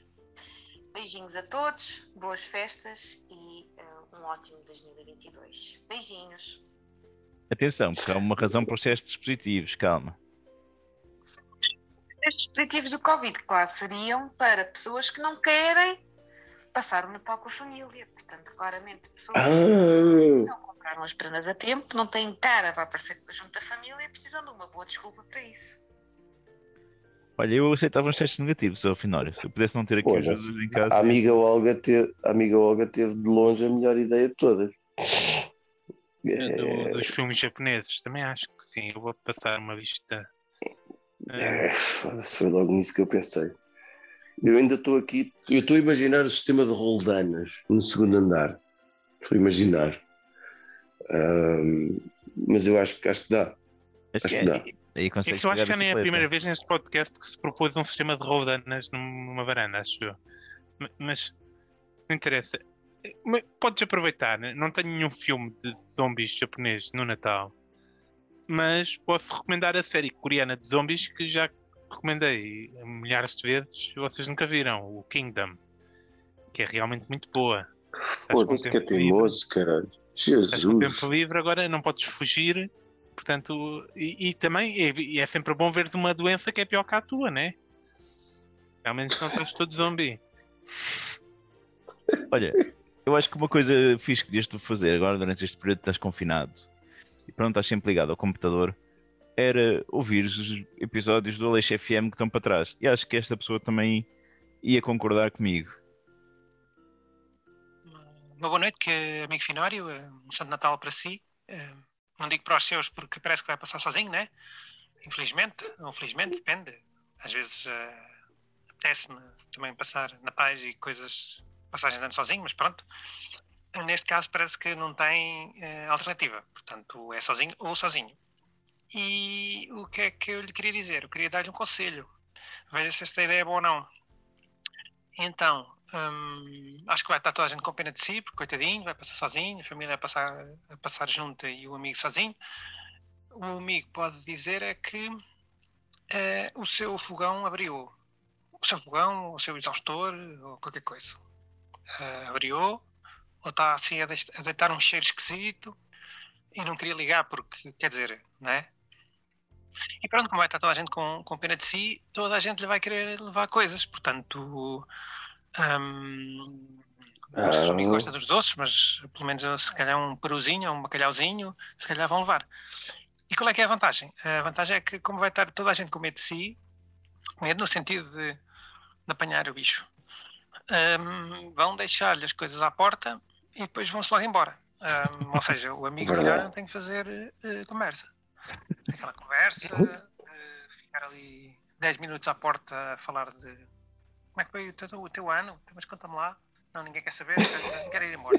Beijinhos a todos, boas festas e eh, um ótimo 2022. Beijinhos. Atenção, porque há uma razão para os testes positivos, calma. Estes dispositivos do Covid, claro, seriam para pessoas que não querem passar o Natal com a família. Portanto, claramente, pessoas Ah. que não compraram as prendas a tempo, não têm cara para aparecer junto da família, precisam de uma boa desculpa para isso. Olha, eu aceitava os testes negativos ao final. Se eu pudesse não ter aqui Olha, ajudas em casa. a amiga Olga, teve, a amiga Olga teve de longe a melhor ideia de todas. É, Do- dos filmes japoneses, também acho que sim. Eu vou passar uma vista. É, foda-se, foi logo nisso que eu pensei. Eu ainda estou aqui, eu estou a imaginar o sistema de roldanas no segundo andar. Estou a imaginar. Ahm, mas eu acho, que- acho que dá. Acho Acho que que é. dá. Aí consegues eu acho que nem é a primeira vez neste podcast que se propôs um sistema de roldanas num- numa varanda, acho eu. Ma- Mas não interessa. Mas Podes aproveitar, né? não tenho nenhum filme de zombies japonês no Natal, mas posso recomendar a série coreana de zombies que já recomendei milhares de vezes e vocês nunca viram, o Kingdom, que é realmente muito boa. Foda-se que é teimoso, caralho. Estás com Jesus. tempo livre, agora não podes fugir. Portanto, e, e também é, e é sempre bom ver uma doença que é pior que a tua, né? Realmente não estás todo zombi. Olha, eu acho que uma coisa fixe que devias fazer agora durante este período que estás confinado e pronto, estás sempre ligado ao computador era ouvir os episódios do Aleixo FM que estão para trás. E acho que esta pessoa também ia concordar comigo. Uma boa noite, que é amigo Finório, eh, um Santo Natal para si. Eh, Não digo para os seus porque parece que vai passar sozinho, né? Infelizmente, ou felizmente, depende. Às vezes eh, apetece-me também passar na paz e coisas, passagens de ano sozinho, mas pronto. Neste caso parece que não tem eh, alternativa, portanto é sozinho ou sozinho. E o que é que eu lhe queria dizer? Eu queria dar-lhe um conselho. Veja se esta ideia é boa ou não. Então, hum, acho que vai estar toda a gente com pena de si, porque coitadinho, vai passar sozinho, a família vai passar, passar junta e o amigo sozinho. O amigo pode dizer é que eh, o seu fogão abriu. O seu fogão, o seu exaustor, ou qualquer coisa. Eh, abriu, ou está assim a, deitar um cheiro esquisito e não queria ligar porque, quer dizer, não é? E pronto, como vai estar toda a gente com, com pena de si, toda a gente lhe vai querer levar coisas. Portanto, hum, amigo gosta dos doces, mas pelo menos se calhar um peruzinho ou um bacalhauzinho, se calhar vão levar. E qual é que é a vantagem? A vantagem é que, como vai estar toda a gente com medo de si, medo no sentido de, de apanhar o bicho, ahm, vão deixar-lhe as coisas à porta e depois vão-se logo embora. Ahm, ou seja, o amigo não tem que fazer eh, conversa. Aquela conversa, eh, ficar ali 10 minutos à porta a falar de como é que foi o teu, o teu ano, mas conta-me lá. Não, ninguém quer saber, quer, quer ir embora.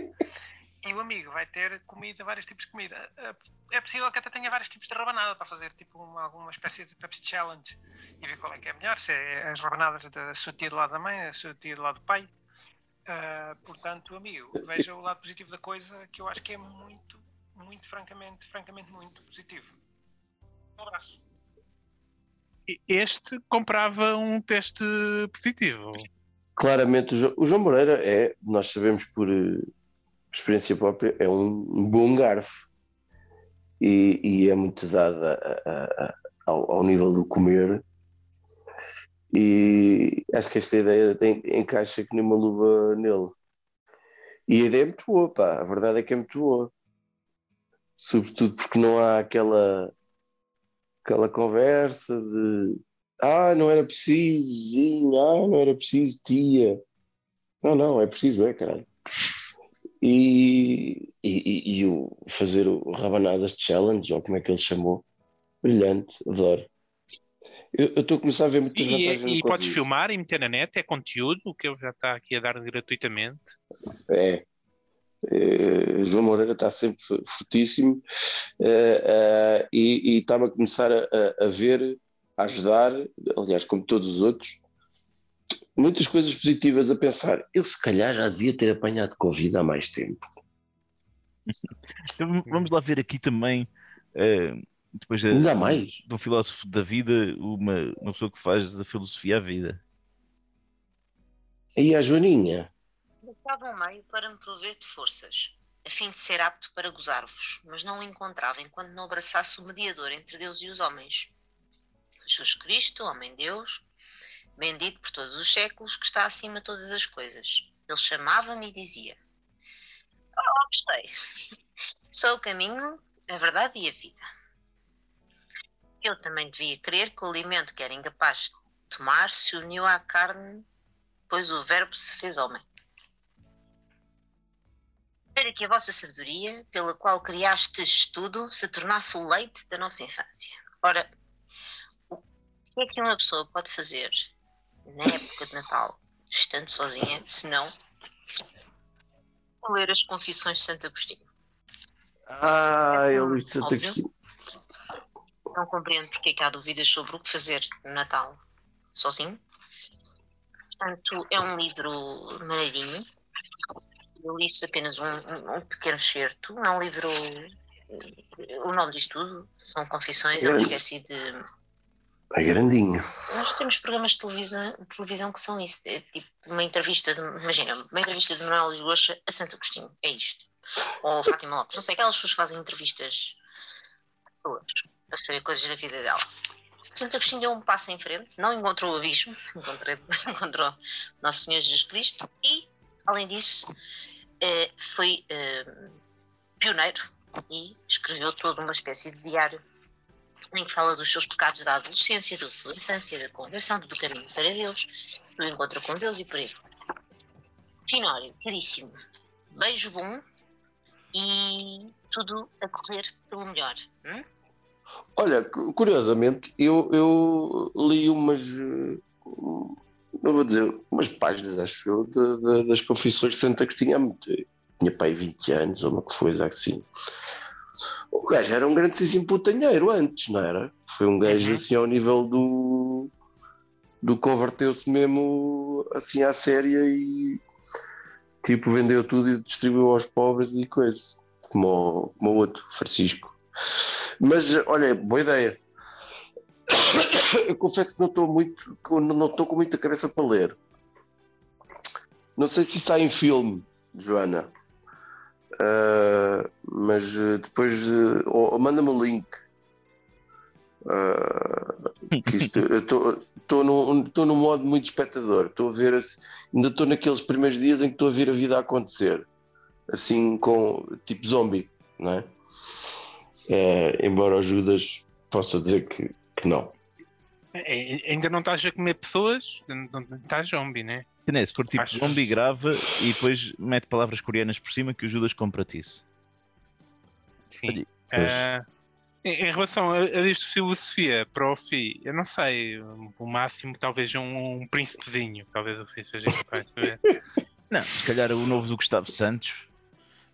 E o amigo vai ter comida, vários tipos de comida. Eh, É possível que até tenha vários tipos de rabanada para fazer tipo uma, alguma espécie de Pepsi Challenge e ver qual é que é melhor. Se é as rabanadas da sua tia do lado da mãe, da sua tia do lado do pai. Ah, portanto, amigo, veja o lado positivo da coisa que eu acho que é muito, muito, francamente, francamente muito positivo. Um abraço. Este comprava um teste positivo. Claramente, o, Jo- o João Moreira é, nós sabemos por eh, experiência própria, é um bom garfo e, e é muito dado a- a- a- ao, ao nível do comer. E acho que esta ideia tem- encaixa que nem uma luva nele. E a ideia é muito boa, pá. A verdade é que é muito boa. Sobretudo porque não há aquela, aquela conversa de ah, não era preciso, vizinho, ah, não era preciso, tia. Não, não, é preciso, é, caralho. E, e, e- o fazer o Rabanadas Challenge, ou como é que ele chamou, brilhante, adoro. Eu eu estou a começar a ver muitas vantagens E, e podes filmar e meter na net, é conteúdo que ele já está aqui a dar gratuitamente. É. Eh, João Moreira está sempre fortíssimo eh, eh, e e está-me a começar a, a- ver, a ajudar, aliás, como todos os outros, muitas coisas positivas a pensar. Eu, se calhar, já devia ter apanhado Covid há mais tempo. Então, vamos lá ver aqui também, eh, depois da- Ainda mais? do filósofo da vida, uma, uma pessoa que faz da filosofia à vida. Aí a Joaninha. Buscava um meio para me prover de forças, a fim de ser apto para gozar-vos, mas não o encontrava enquanto não abraçasse o mediador entre Deus e os homens. Jesus Cristo, homem-deus, bendito por todos os séculos, que está acima de todas as coisas. Ele chamava-me e dizia: Oh, gostei. Sou o caminho, a verdade e a vida. Eu também devia crer que o alimento que era incapaz de tomar se uniu à carne, pois o Verbo se fez homem. Espero que a vossa sabedoria, pela qual criastes tudo, se tornasse o leite da nossa infância. Ora, o que é que uma pessoa pode fazer na época de Natal, estando sozinha, se não ler as Confissões de Santo Agostinho? Ah, de Santa Óbvio. Cristina. Não compreendo porque é que há dúvidas sobre o que fazer no Natal sozinho. Portanto, é um livro maneirinho. Eu li apenas um, um- pequeno excerto. É um livro. O nome diz tudo, são confissões, é uma Grande. espécie de. É grandinho. Nós temos programas de televisão, de televisão que são isso. É tipo uma entrevista, de, imagina, uma entrevista de Manuel Lisboa a Santo Agostinho. É isto. Ou Fátima Lopes. Não sei, aquelas pessoas que fazem entrevistas para saber coisas da vida dela. Santo Agostinho deu um passo em frente, não encontrou o abismo, encontrou, encontrou Nosso Senhor Jesus Cristo e, além disso, eh, foi eh, pioneiro e escreveu toda uma espécie de diário em que fala dos seus pecados da adolescência, da sua infância, da conversão, do caminho para Deus, do encontro com Deus e por aí. Finório, caríssimo, beijo bom e tudo a correr pelo melhor. hum? Olha, cu- curiosamente, eu, eu li umas, não vou dizer, umas páginas, acho eu, de- de- das confissões de Santa Agostinho há muito tempo. Tinha pai 20 anos, ou uma que foi, já que sim. O gajo era um grandíssimo putanheiro antes, não era? Foi um gajo assim ao nível do. do converteu-se mesmo assim à séria e tipo vendeu tudo e distribuiu aos pobres e coisa. Como, o- como o outro, Francisco. Mas olha, boa ideia. Eu confesso que não estou muito, não estou com muita cabeça para ler. Não sei se sai em filme, Joana. Ah, mas eh, depois ou- ou manda-me o link. Ah, que isto, eu estou num, num modo muito espectador. Estou a ver, ainda estou naqueles primeiros dias em que estou a ver a vida acontecer, assim com tipo zombie, não é? Eh, embora o Judas possa dizer que, que não. É, ainda não estás a comer pessoas, não não estás zombie, né? Se não é, se for tipo Acho- zombie grava e depois mete palavras coreanas por cima que o Judas compra-te Sim. Ah, em, em relação a, a isto filosofia, prof, eu não sei, o máximo talvez um, um príncipezinho, talvez assim seja capaz de ver. Não, se calhar o novo do Gustavo Santos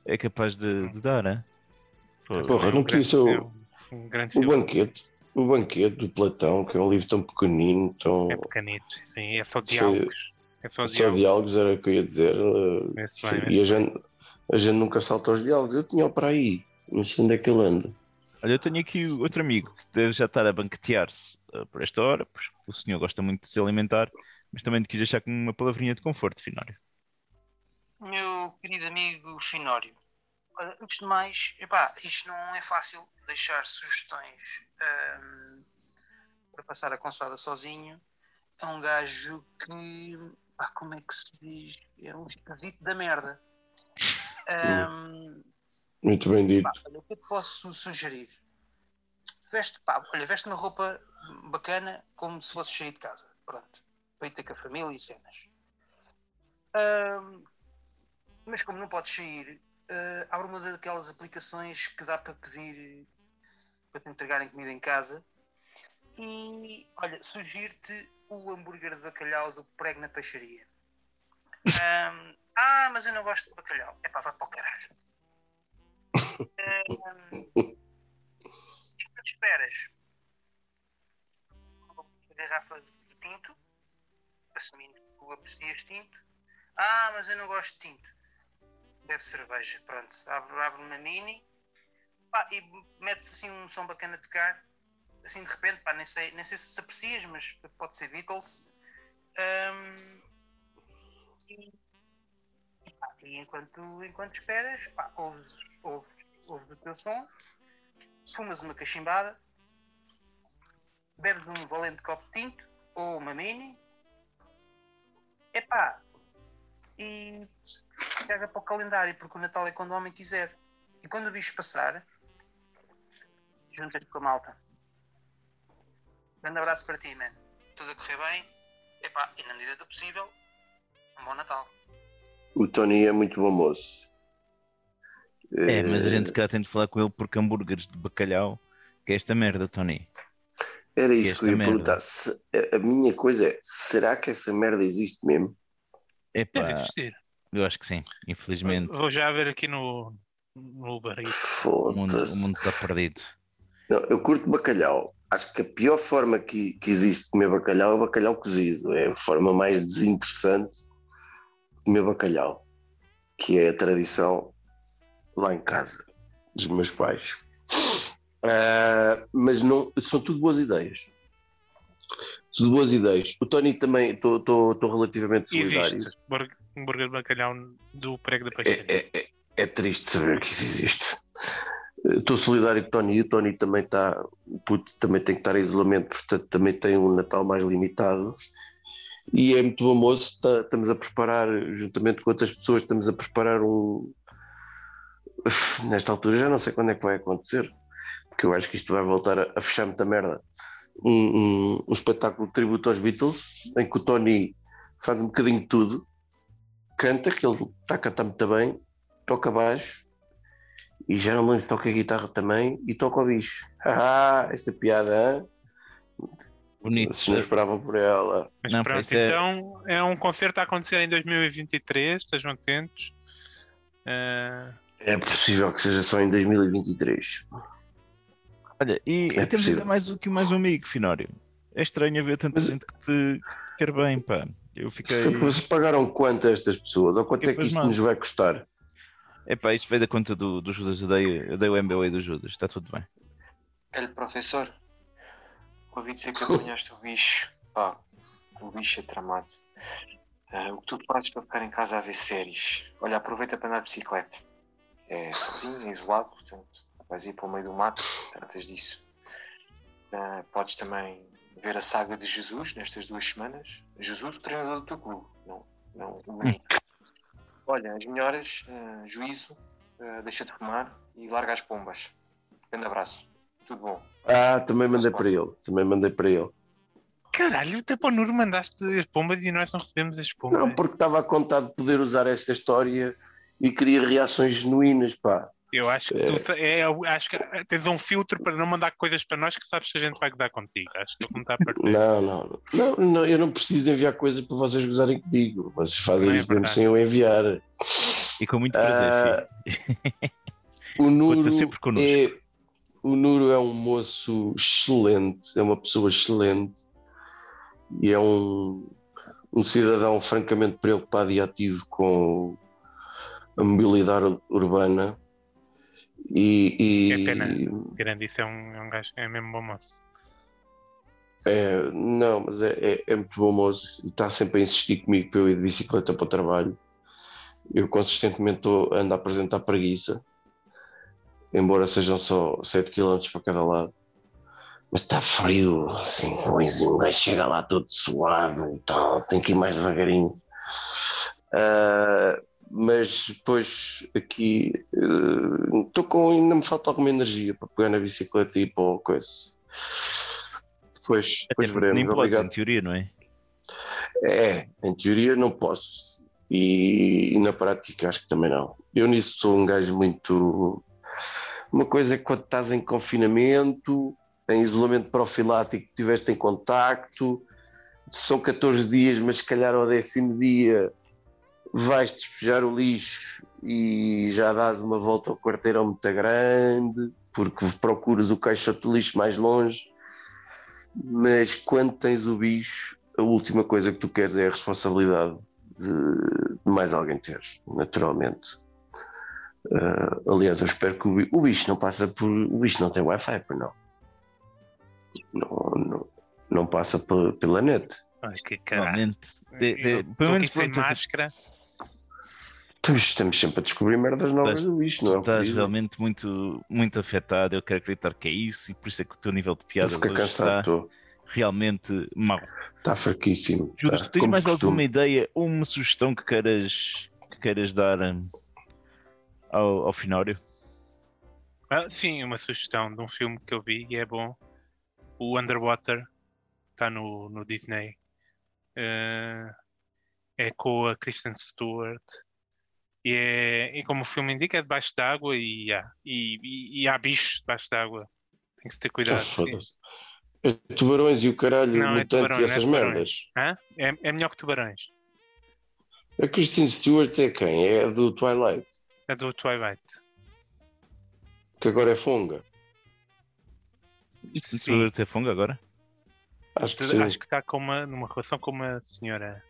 é capaz de, de dar, hein? Pô, Porra, não podia ser o, Um grande o banquete. O banquete do Platão, que é um livro tão pequenino, tão. É pequenito, sim, é só Sim. diálogos. É só Só diálogos. diálogos era o que eu ia dizer. eh, Esse sim, vai, e a gente, a gente nunca salta aos diálogos. Eu tinha para aí, não sei onde é que ele anda. Olha, eu tenho aqui outro amigo que deve já estar a banquetear-se eh, por esta hora, porque o senhor gosta muito de se alimentar, mas também te quis deixar com uma palavrinha de conforto, Finório. Meu querido amigo Finório, antes de mais, epá, isto não é fácil deixar sugestões ahm, para passar a consoada sozinho a um gajo que, pá, como é que se diz? É um esquisito da merda. Ahm, Muito bem dito. Pá, olha, o que eu te posso sugerir? Veste, pá, olha, veste uma roupa bacana como se fosse cheio de casa. Pronto. Para ir ter com a família e cenas. Ahm, mas como não podes sair, abre uma daquelas aplicações que dá para pedir para te entregarem comida em casa. E olha, sugiro-te o hambúrguer de bacalhau do prego na peixaria. Ahm, ah, mas eu não gosto de bacalhau. É pá, vai para o caralho. Ahm, Enquanto esperas uma garrafa de tinto, assumindo que tu aprecias tinto. Ah, mas eu não gosto de tinto. Bebe cerveja, pronto. Abre, abre uma mini pá, e mete-se assim um som bacana a tocar. Assim de repente, pá, nem sei, nem sei se aprecias, mas pode ser Beatles. E, e, pá, e enquanto, enquanto esperas, pá, ouves, ouves, ouves o teu som, fumas uma cachimbada, bebes um valente copo de tinto ou uma mini, epá, e caga para o calendário, porque o Natal é quando o homem quiser. E quando o bicho passar, junta-te com a malta. Grande abraço para ti, man. Tudo a correr bem, epá, e na medida do possível, um bom Natal. O Tony é muito bom moço. É, mas a gente se calhar tem de falar com ele porque hambúrgueres de bacalhau, que é esta merda, Tony. Era que isso que eu ia merda. perguntar. Se- a, a minha coisa é: será que essa merda existe mesmo? Epá, Deve existir. Eu acho que sim, infelizmente. Vou já ver aqui no, no Uber Eats. O mundo, Foda-se. o mundo está perdido. Não, eu curto bacalhau. Acho que a pior forma que, que existe de comer bacalhau é o bacalhau cozido. É a forma mais desinteressante de comer bacalhau, que é a tradição lá em casa dos meus pais. Ah, mas não, são tudo boas ideias. Tudo boas ideias. O Tony também, estou relativamente E solidário. viste, hambúrguer de bacalhau do prego da. É, é, é, é triste saber que isso existe. Estou solidário com o Tony. O Tony também está. O puto também tem que estar em isolamento, portanto, também tem um Natal mais limitado. E é muito bom moço. tá- estamos a preparar, juntamente com outras pessoas, estamos a preparar um. Nesta altura já não sei quando é que vai acontecer, porque eu acho que isto vai voltar a, a fechar muita merda. Um, um, um espetáculo de tributo aos Beatles, em que o Tony faz um bocadinho de tudo, canta, que ele está a cantar muito bem, toca baixo e geralmente toca a guitarra também e toca o bicho. Ah, esta piada, hein? Bonito. Vocês não esperavam por ela. Mas Não, pronto, é- então é um concerto a acontecer em 2023, estejam atentos. Ah, É possível que seja só em 2023. Olha, e, e É temos possível. ainda mais do que mais um amigo, Finório. É estranho ver tanta Mas- gente que te quer bem, pá. Eu fiquei. Se Vocês pagaram quanto a estas pessoas? Ou quanto é que isto pasmado. nos vai custar? Epá, isto veio da conta do, do Judas. Eu dei, eu dei o MBA do Judas, está tudo bem. Olha, professor, ouvi dizer que apanhaste o bicho. Pá, o bicho é tramado. Ah, o que tu fazes para ficar em casa a ver séries? Olha, aproveita para andar de bicicleta. É sozinho, é isolado, portanto, vais ir para o meio do mato, tratas disso. Ah, podes também ver a saga de Jesus nestas duas semanas. Jesus, o treinador do teu clube, não, não o menino. Olha, as melhoras, ah, juízo, ah, deixa de fumar e larga as pombas. Grande abraço. Tudo bom. Ah, também mandei para ele. Também mandei para ele. Caralho, até para o Nuro mandaste as pombas e nós não recebemos as pombas. Não, porque estava a contar de poder usar esta história e queria reações genuínas, pá. Eu acho que, tu, é, eu acho que tens um filtro para não mandar coisas para nós que sabes que a gente vai gozar contigo. Acho que não está a perder. Não, não, não, não, eu não preciso enviar coisas para vocês gozarem comigo. Vocês fazem Não é isso mesmo verdade. sem eu enviar. E com muito prazer, Ah, filho. O Nuro, é, o Nuro é um moço excelente, é uma pessoa excelente e é um, um cidadão francamente preocupado e ativo com a mobilidade ur- urbana. E, e- É pena. Grande, isso é um, é um gajo, é mesmo bom moço. É, não, mas é, é, é muito bom moço e está sempre a insistir comigo para eu ir de bicicleta para o trabalho. Eu consistentemente estou ando a apresentar preguiça, embora sejam só 7 km para cada lado. Mas está frio, assim, coisinho, vai chegar lá todo suado e tal, tem que ir mais devagarinho. Ah, mas depois aqui estou com. ainda me falta alguma energia para pegar na bicicleta e ir para o coisa. Depois, depois Até veremos. Nem podes, em teoria, não é? É, em teoria não posso. E, e na prática acho que também não. Eu nisso sou um gajo muito. Uma coisa é que quando estás em confinamento, em isolamento profilático, estiveste em contacto, são 14 dias, mas se calhar ao décimo dia vais despejar o lixo e já dás uma volta ao quarteirão muito grande, porque procuras o caixote de lixo mais longe. Mas quando tens o bicho, a última coisa que tu queres é a responsabilidade de, de mais alguém teres, naturalmente. Ah, aliás, eu espero que o, bi- o bicho não passa por. O bicho não tem Wi-Fi, pois não. Não, não, não passa pe- pela net. Ai, que caralho. Pelo menos sem máscara. Estamos, estamos sempre a descobrir merdas novas Estás- do bicho, não é? Estás Possível. realmente muito, muito afetado. Eu quero acreditar que é isso e por isso é que o teu nível de piada hoje cansado, está estou. realmente mau. Está fraquíssimo. Judas, tá, tu tens mais alguma ideia ou uma sugestão que queiras, que queiras dar hum, ao, ao Finório? Ah, sim, uma sugestão de um filme que eu vi e é bom. O Underwater está no, no Disney. Eh, é com a Kristen Stewart. E, é, e como o filme indica, é debaixo d'água e, há- e, e, e há bichos debaixo d'água. Tem que se ter cuidado. foda-se. É tubarões e o caralho, Não, é mutantes tubarões, e não é essas tubarões. merdas. Hã? É, é melhor que tubarões. A Kristen Stewart é quem? É a do Twilight, É do Twilight. que agora é fonga. Isso se ter fungo agora? Acho que Acho que está com uma, numa relação com uma senhora.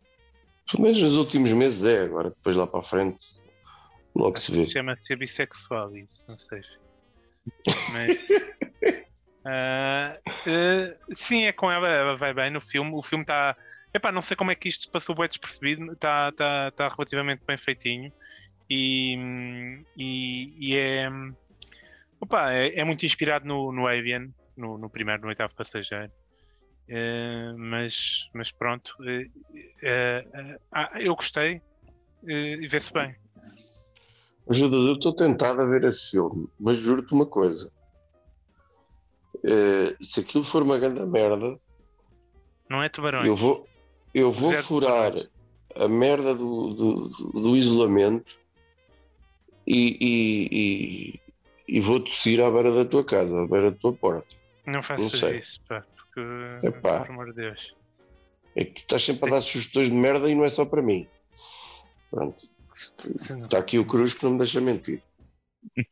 Pelo menos nos últimos meses é, agora depois lá para a frente logo se vê. Chama-se bissexual, isso, não sei. Mas. ah, ah, sim, é com ela, ela vai bem no filme. O filme está. Epá, não sei como é que isto se passou bem despercebido, está tá, tá relativamente bem feitinho e, e, e é, opa, é, é muito inspirado no, no Avian, no, no primeiro, no oitavo passageiro. Eh, mas, mas pronto, eh, ah, eu gostei eh, e vê-se bem. Judas, eu estou tentado a ver esse filme, mas juro-te uma coisa. Eh, se aquilo for uma grande merda, Não é tubarões. eu vou, eu vou Zero furar a merda do, do, do isolamento e, e, e, e vou tossir à beira da tua casa, à beira da tua porta. Não faças isso, pá, porque, Epá. por amor de Deus. É que tu estás sempre a dar sugestões de merda e não é só para mim. Pronto. Está aqui o Cruz que não me deixa mentir.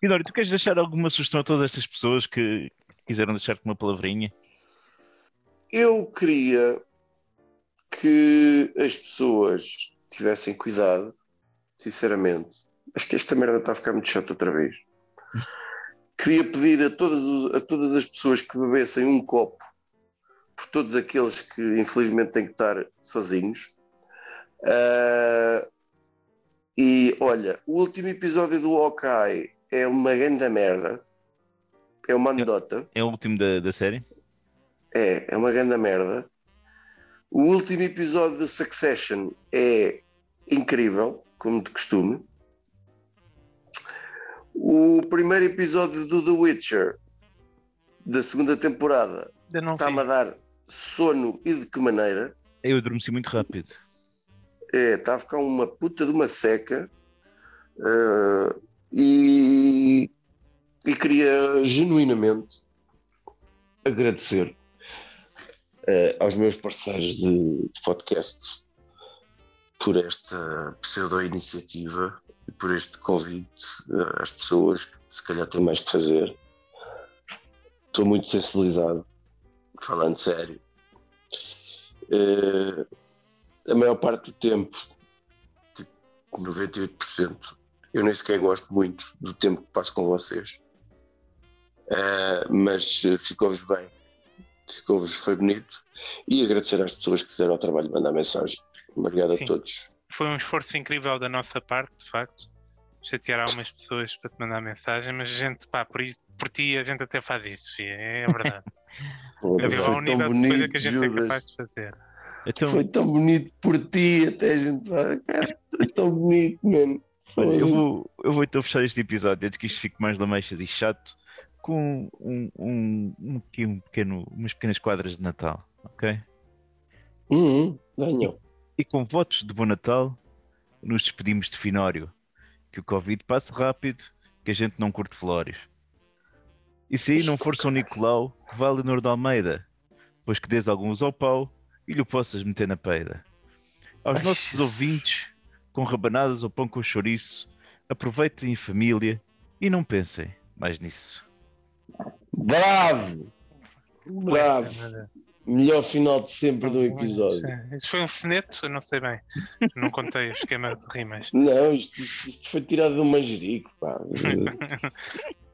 Finório, tu queres deixar alguma sugestão a todas estas pessoas que quiseram deixar-te uma palavrinha? Eu queria que as pessoas tivessem cuidado, sinceramente. Acho que esta merda está a ficar muito chata outra vez. Queria pedir a todas, a todas as pessoas que bebessem um copo, por todos aqueles que infelizmente têm que estar sozinhos. Ah, e olha, o último episódio do Hawkeye é uma grande merda. É uma anedota. É o último da, da série? É, é uma grande merda. O último episódio de Succession é incrível, como de costume. O primeiro episódio do The Witcher da segunda temporada está-me a dar sono e de que maneira. Eu adormeci muito rápido. É, está a ficar uma puta de uma seca eh, e, e queria genuinamente agradecer eh, aos meus parceiros de, de podcast por esta pseudo-iniciativa e por este convite eh, às pessoas que se calhar têm mais que fazer. Estou muito sensibilizado, falando sério. Eh, a maior parte do tempo, tipo 98%, eu nem sequer gosto muito do tempo que passo com vocês. Eh, mas eh, ficou-vos bem, ficou-vos, foi bonito. E agradecer às pessoas que se deram ao trabalho de mandar mensagem. Obrigado Sim. a todos. Foi um esforço incrível da nossa parte, de facto. Chatear algumas pessoas para te mandar mensagem, mas a gente, pá, por, isso, por ti a gente até faz isso, filho, é verdade. Foda-se, É ao nível de coisa bonito, que a gente é Judas. capaz de fazer. Então, Foi tão bonito por ti, até a gente vai. Cara, foi tão bonito, mano. Olha, eu vou, eu vou então fechar este episódio antes que isto fique mais lamechas e chato com um, um, um, um pequeno, umas pequenas quadras de Natal, ok? Uhum, ganham. E com votos de bom Natal, nos despedimos de Finório. Que o Covid passe rápido, que a gente não curte flores. E se aí não for São Nicolau, que vá Leonor de Almeida, pois que dês alguns ao pau e lhe o possas meter na peida. Aos nossos ouvintes, com rabanadas ou pão com chouriço, aproveitem em família e não pensem mais nisso. Bravo! Bravo! Melhor final de sempre do episódio. Sim. Isso foi um soneto? Eu não sei bem. Não contei o esquema de rimas. Não, isto, isto- isto foi tirado do manjerico, pá.